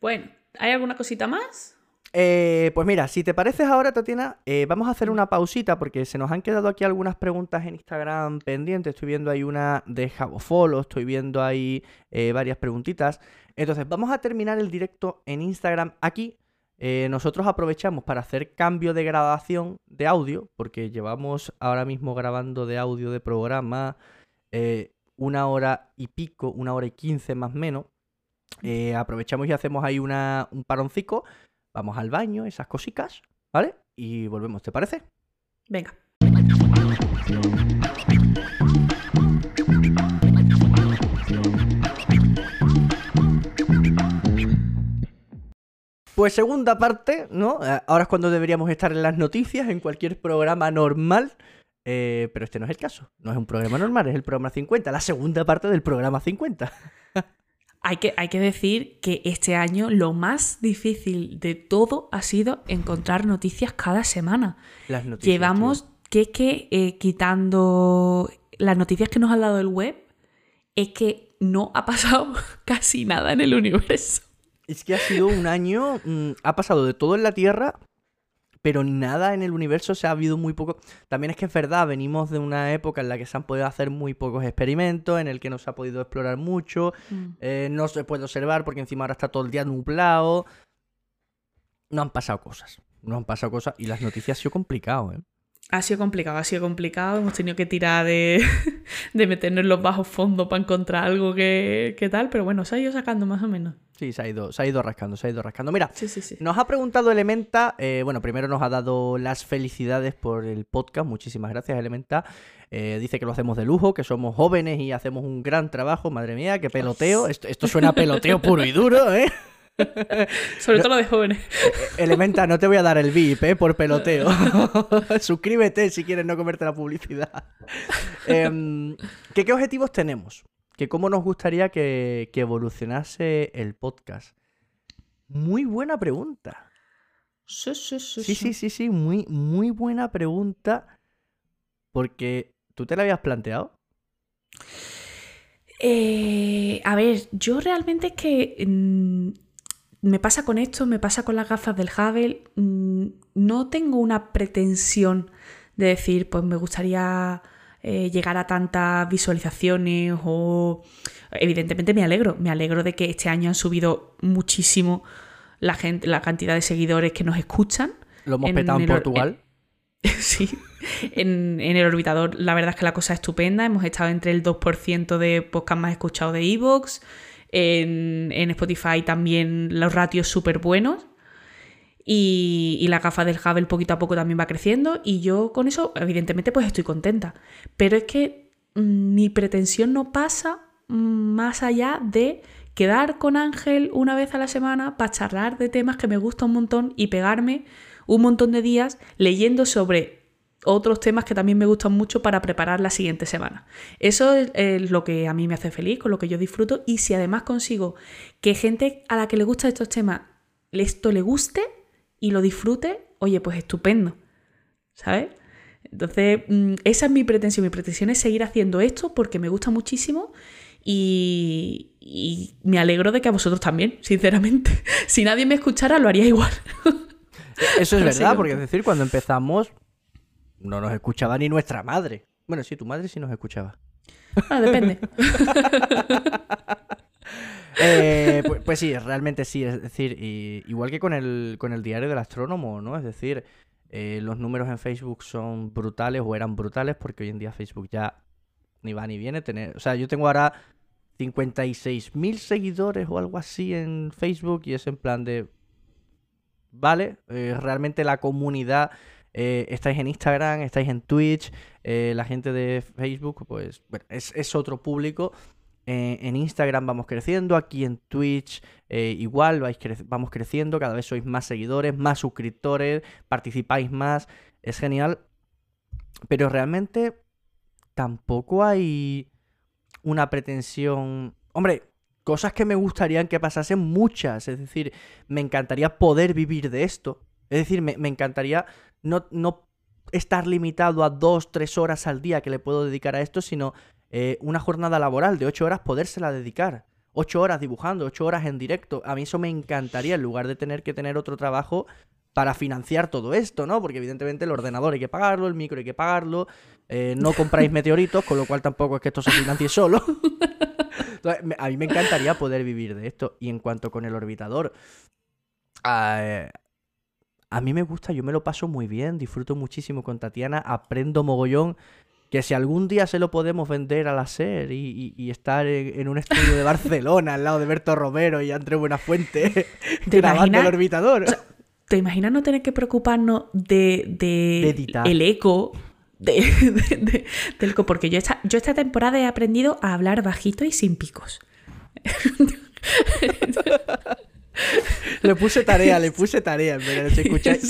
Bueno, ¿hay alguna cosita más? Eh, pues mira, si te pareces ahora, Tatiana, eh, vamos a hacer una pausita porque se nos han quedado aquí algunas preguntas en Instagram pendientes. Estoy viendo ahí una de Jabofolo, estoy viendo ahí eh, varias preguntitas. Entonces, vamos a terminar el directo en Instagram aquí. nosotros aprovechamos para hacer cambio de grabación de audio, porque llevamos ahora mismo grabando de audio de programa una hora y pico, una hora y quince más o menos. aprovechamos y hacemos ahí una, un paroncico vamos al baño, esas cositas, ¿vale? Y volvemos, ¿te parece? Venga. Pues segunda parte, ¿no? Eh, ahora es cuando deberíamos estar en las noticias, en cualquier programa normal. Eh, pero este no es el caso. No es un programa normal, es el programa 50, la segunda parte del programa 50. Hay que, hay que decir que este año lo más difícil de todo ha sido encontrar noticias cada semana. Las noticias, Llevamos que es que eh, quitando las noticias que nos ha dado el web, es que no ha pasado casi nada en el universo. Es que ha sido un año, mm, ha pasado de todo en la Tierra pero nada en el universo se ha habido muy poco. También es que es verdad, venimos de una época en la que se han podido hacer muy pocos experimentos, en el que no se ha podido explorar mucho, mm. eh, no se puede observar porque encima ahora está todo el día nublado. No han pasado cosas, no han pasado cosas y las noticias han sido complicado, ¿eh? Ha sido complicado, ha sido complicado. Hemos tenido que tirar de, de meternos en los bajos fondos para encontrar algo que, tal, pero bueno, se ha ido sacando más o menos. Sí, se ha ido, se ha ido rascando, se ha ido rascando. Mira, nos ha preguntado Elementa, eh, bueno, primero nos ha dado las felicidades por el podcast, muchísimas gracias Elementa. Eh, dice que lo hacemos de lujo, que somos jóvenes y hacemos un gran trabajo, madre mía, qué peloteo. Esto, esto suena a peloteo puro y duro, ¿eh? Sobre todo lo de jóvenes. Eh, Elementa, no te voy a dar el VIP, ¿eh? Por peloteo. Suscríbete si quieres no comerte la publicidad. Em, ¿qué, objetivos tenemos? ¿Que ¿Cómo nos gustaría que, evolucionase el podcast? Muy buena pregunta. Sí, sí, sí. Sí, sí, sí, sí. Muy, muy buena pregunta. Porque tú te la habías planteado. Eh, a ver, yo realmente es que mm, me pasa con esto, me pasa con las gafas del Hubble. Mm, no tengo una pretensión de decir, pues me gustaría eh, llegar a tantas visualizaciones o... Evidentemente me alegro, me alegro de que este año han subido muchísimo la, gente, la cantidad de seguidores que nos escuchan. Lo hemos petado en, Portugal. sí, en, el orbitador la verdad es que la cosa es estupenda. Hemos estado entre el 2% de podcast más escuchados de Evox. En, Spotify también los ratios súper buenos. Y, la gafa del Hubble poquito a poco también va creciendo. Y yo con eso, evidentemente, pues estoy contenta. Pero es que mm, mi pretensión no pasa mm, más allá de quedar con Ángel una vez a la semana para charlar de temas que me gustan un montón y pegarme un montón de días leyendo sobre otros temas que también me gustan mucho para preparar la siguiente semana. Eso es, lo que a mí me hace feliz, con lo que yo disfruto y si además consigo que gente a la que le gustan estos temas esto le guste y lo disfrute, oye, pues estupendo, ¿sabes? Entonces, mm, esa es mi pretensión. Mi pretensión es seguir haciendo esto porque me gusta muchísimo y, y me alegro de que a vosotros también, sinceramente. si nadie me escuchara, lo haría igual. Eso es verdad, porque es decir, cuando empezamos no nos escuchaba ni nuestra madre. Bueno, sí, tu madre sí nos escuchaba. Ah, depende. Eh, pues, pues, sí, realmente sí. Es decir, igual que con el, con el diario del astrónomo, ¿no? Es decir, eh, los números en Facebook son brutales o eran brutales porque hoy en día Facebook ya ni va ni viene. Tener, o sea, yo tengo ahora 56.000 seguidores o algo así en Facebook y es en plan de... Vale, eh, realmente la comunidad eh, estáis en Instagram, estáis en Twitch, eh, la gente de Facebook, pues bueno, es, otro público. Eh, en Instagram vamos creciendo, aquí en Twitch igual vais vamos creciendo, cada vez sois más seguidores, más suscriptores, participáis más, es genial. Pero realmente tampoco hay una pretensión... Hombre, cosas que me gustarían que pasasen muchas. Es decir, me encantaría poder vivir de esto. Es decir, me, encantaría no, no, estar limitado a dos, tres horas al día que le puedo dedicar a esto, sino eh, una jornada laboral de ocho horas podérsela dedicar. Ocho horas dibujando, ocho horas en directo. A mí eso me encantaría, en lugar de tener que tener otro trabajo para financiar todo esto, ¿no? Porque evidentemente el ordenador hay que pagarlo, el micro hay que pagarlo, eh, no compráis meteoritos, con lo cual tampoco es que esto se financie solo. a mí me encantaría poder vivir de esto. Y en cuanto con el orbitador, a, mí me gusta, yo me lo paso muy bien, disfruto muchísimo con Tatiana, aprendo mogollón. Que si algún día se lo podemos vender a la SER y, estar en, un estudio de Barcelona al lado de Berto Romero y André Buenafuente grabando el orbitador. ¿Te imaginas no tener que preocuparnos de, de, el eco de, del porque yo esta, yo esta temporada he aprendido a hablar bajito y sin picos. le puse tarea, le puse tarea. Si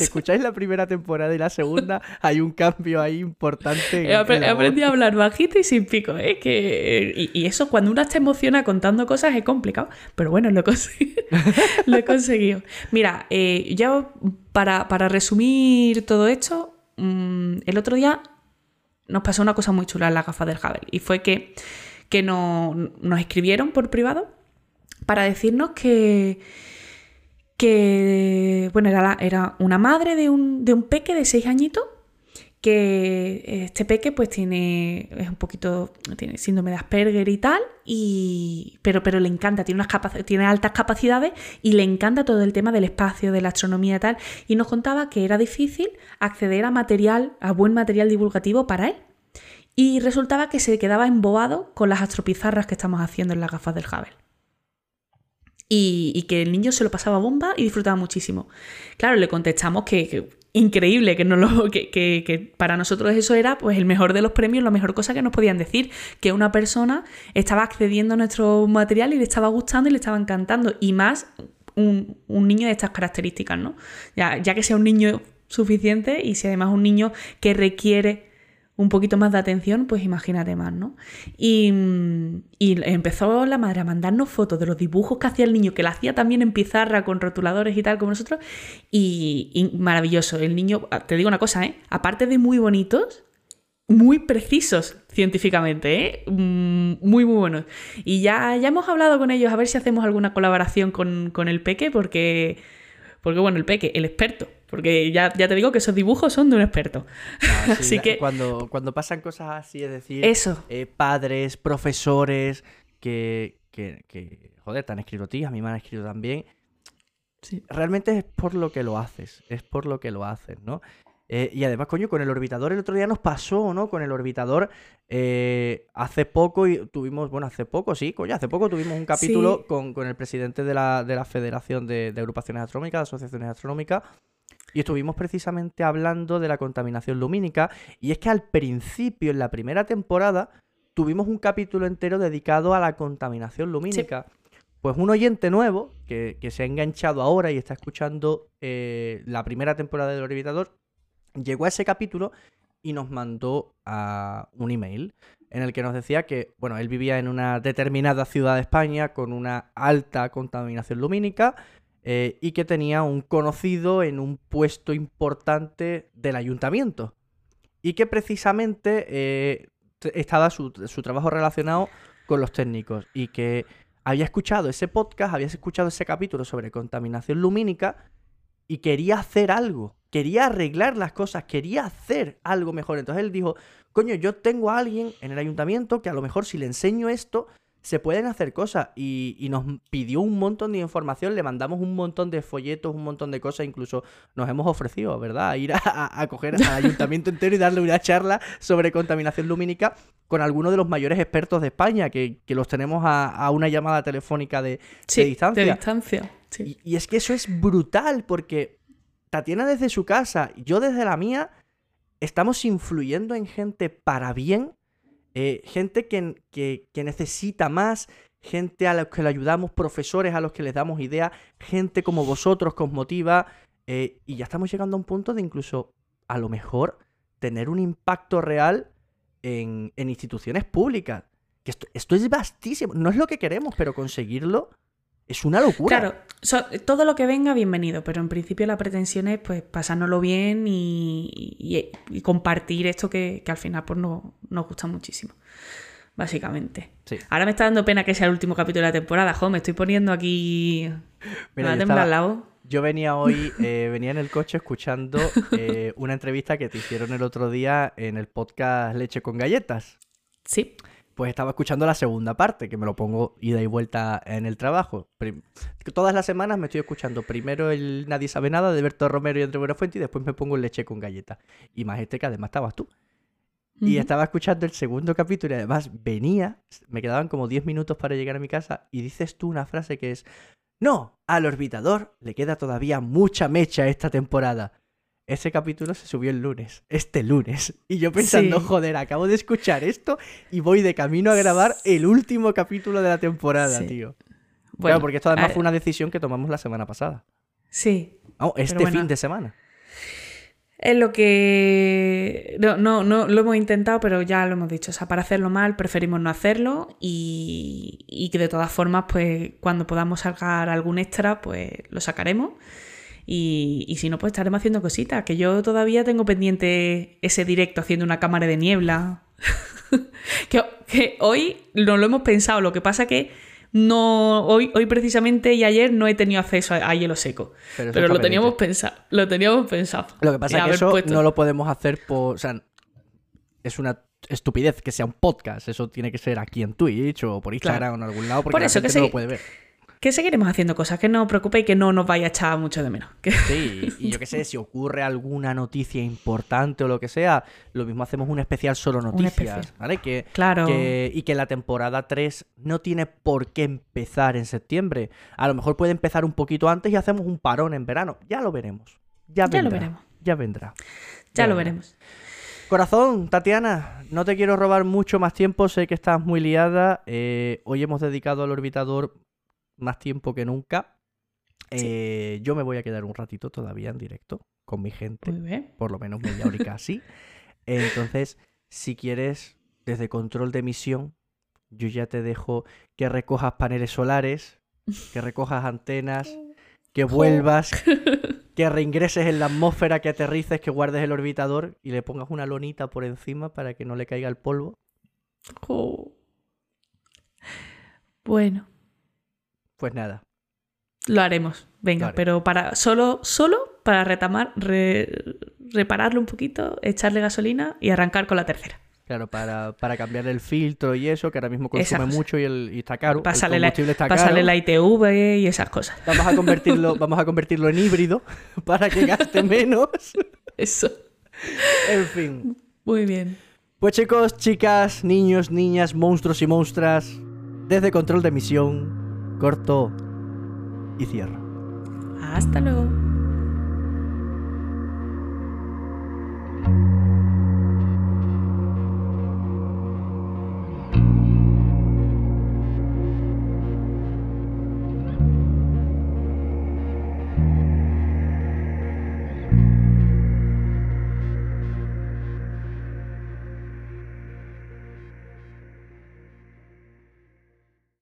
escucháis, la primera temporada y la segunda, hay un cambio ahí importante. He, aprendido a hablar bajito y sin pico. ¿eh? Que, y, eso, cuando uno se emociona contando cosas, es complicado. Pero bueno, lo he conseguido. lo he conseguido. Mira, eh, ya para, para, resumir todo esto, mm, el otro día nos pasó una cosa muy chula en la gafa del Hubble. Y fue que, que nos escribieron por privado para decirnos que que, bueno, era, era una madre de un, de un peque de seis añitos que este peque pues tiene es un poquito tiene síndrome de Asperger y tal y pero pero le encanta tiene unas tiene altas capacidades y le encanta todo el tema del espacio de la astronomía y tal. Y nos contaba que era difícil acceder a material a buen material divulgativo para él. Y resultaba que se quedaba embobado con las astropizarras que estamos haciendo en las gafas del Hubble y, que el niño se lo pasaba bomba y disfrutaba muchísimo. Claro, le contestamos que, increíble, que, no lo, que, que, para nosotros eso era pues el mejor de los premios, la mejor cosa que nos podían decir, que una persona estaba accediendo a nuestro material y le estaba gustando y le estaba encantando, y más un, niño de estas características, ¿no? Ya, ya que sea un niño suficiente y si además un niño que requiere un poquito más de atención, pues imagínate más, ¿no? Y, empezó la madre a mandarnos fotos de los dibujos que hacía el niño, que la hacía también en pizarra con rotuladores y tal como nosotros, y, maravilloso. El niño, ah, te digo una cosa, ¿eh? Aparte de muy bonitos, muy precisos científicamente, ¿eh? Mm, muy, muy buenos. Y ya, ya hemos hablado con ellos a ver si hacemos alguna colaboración con, con el Peque, porque, porque, bueno, el Peque, el experto, porque ya, ya te digo que esos dibujos son de un experto. Ah, así que. Cuando, cuando pasan cosas así, es decir, Eso. Eh, padres, profesores que, que, que, joder, te han escrito a ti, a mí me han escrito también. Sí. Realmente es por lo que lo haces, es por lo que lo haces, ¿no? Eh, y además, coño, con el orbitador el otro día nos pasó, ¿no? Con el orbitador eh, hace poco y tuvimos, bueno, hace poco, sí, coño, hace poco tuvimos un capítulo con, con, el presidente de la, de la Federación de, de Agrupaciones Astronómicas, de Asociaciones Astronómicas, y estuvimos precisamente hablando de la contaminación lumínica. Y es que al principio, en la primera temporada, tuvimos un capítulo entero dedicado a la contaminación lumínica. Pues un oyente nuevo que, se ha enganchado ahora y está escuchando eh, la primera temporada del Orbitador, llegó a ese capítulo y nos mandó un email en el que nos decía que, bueno, él vivía en una determinada ciudad de España con una alta contaminación lumínica eh, y que tenía un conocido en un puesto importante del ayuntamiento. Y que precisamente eh, estaba su, su, trabajo relacionado con los técnicos y que había escuchado ese podcast, había escuchado ese capítulo sobre contaminación lumínica y quería hacer algo, quería arreglar las cosas, quería hacer algo mejor. Entonces él dijo, coño, yo tengo a alguien en el ayuntamiento que a lo mejor si le enseño esto, se pueden hacer cosas y, nos pidió un montón de información, le mandamos un montón de folletos, un montón de cosas, incluso nos hemos ofrecido, ¿verdad? A ir a, coger al ayuntamiento entero y darle una charla sobre contaminación lumínica con algunos de los mayores expertos de España, que, los tenemos a, una llamada telefónica de, distancia. De distancia. Y, y es que eso es brutal, porque Tatiana desde su casa, yo desde la mía, estamos influyendo en gente para bien eh, gente que, que, necesita más, gente a los que le ayudamos, profesores a los que les damos ideas, gente como vosotros que os motiva. Eh, y ya estamos llegando a un punto de incluso, a lo mejor, tener un impacto real en, instituciones públicas. esto, esto es vastísimo. No es lo que queremos, pero conseguirlo es una locura. Claro, so- todo lo que venga, bienvenido, pero en principio la pretensión es pues pasárnoslo bien y, y- y compartir esto que, que al final pues no, nos gusta muchísimo. Básicamente. Sí. Ahora me está dando pena que sea el último capítulo de la temporada, jo, me estoy poniendo aquí. me va a yo temblar estaba- la voz. Yo venía hoy, eh, venía en el coche escuchando eh, una entrevista que te hicieron el otro día en el podcast Leche con Galletas. Sí. Pues estaba escuchando la segunda parte, que me lo pongo ida y vuelta en el trabajo. Prim- Todas las semanas me estoy escuchando primero el Nadie sabe nada de Berto Romero y André Buenafuente y después me pongo el Leche con Galletas. Y más este que además estabas tú. Y estaba escuchando el segundo capítulo y además venía, me quedaban como 10 minutos para llegar a mi casa y dices tú una frase que es, no, al orbitador le queda todavía mucha mecha esta temporada. Ese capítulo se subió el lunes, este lunes. Y yo pensando, Sí. joder, acabo de escuchar esto y voy de camino a grabar el último capítulo de la temporada, Sí. tío. Bueno, claro, porque esto además fue una decisión que tomamos la semana pasada. Sí, Vamos, este bueno. fin de semana. Es lo que. No, no, no, lo hemos intentado, pero ya lo hemos dicho. O sea, para hacerlo mal, preferimos no hacerlo. Y, y que de todas formas, pues cuando podamos sacar algún extra, pues lo sacaremos. Y, y si no, pues estaremos haciendo cositas. Que yo todavía tengo pendiente ese directo haciendo una cámara de niebla. que, que hoy no lo hemos pensado. Lo que pasa que no. Hoy, hoy precisamente y ayer no he tenido acceso a, a hielo seco. Pero lo teníamos pensado. Lo teníamos pensado. Lo que pasa es que eso puesto- no lo podemos hacer por. O sea, es una estupidez que sea un podcast. Eso tiene que ser aquí en Twitch o por Instagram o en algún lado porque Por la eso que gente no sí. lo puede ver. Que seguiremos haciendo cosas, que no os preocupéis, que no nos vaya a echar mucho de menos. Que- Sí, y yo qué sé, si ocurre alguna noticia importante o lo que sea, lo mismo hacemos un especial solo noticias, especial. ¿vale? Que, Claro. que- y que la temporada 3 no tiene por qué empezar en septiembre. A lo mejor puede empezar un poquito antes y hacemos un parón en verano. Ya lo veremos. Ya, Ya lo vendrá, veremos. Ya vendrá. Ya lo Venga. veremos. Corazón, Tatiana, no te quiero robar mucho más tiempo, sé que estás muy liada. eh, hoy hemos dedicado al orbitador más tiempo que nunca. Eh, Yo me voy a quedar un ratito todavía en directo con mi gente, Muy bien. por lo menos media horica así. Entonces, si quieres, desde control de emisión, yo ya te dejo que recojas paneles solares, que recojas antenas, que vuelvas, que reingreses en la atmósfera, que aterrices, que guardes el orbitador y le pongas una lonita por encima para que no le caiga el polvo. Bueno, Pues nada, lo haremos. Venga, Vale. pero para solo, solo para retamar, re- repararlo un poquito, echarle gasolina y arrancar con la tercera. claro, para, para cambiar el filtro y eso, que ahora mismo consume mucho y, el, y está caro. Pasarle el la, combustible está caro. la ITV y esas cosas. Vamos a convertirlo, vamos a convertirlo en híbrido para que gaste menos. Eso. En fin. Muy bien. Pues chicos, chicas, niños, niñas, monstruos y monstras, desde control de emisión, corto y cierro. Hasta luego.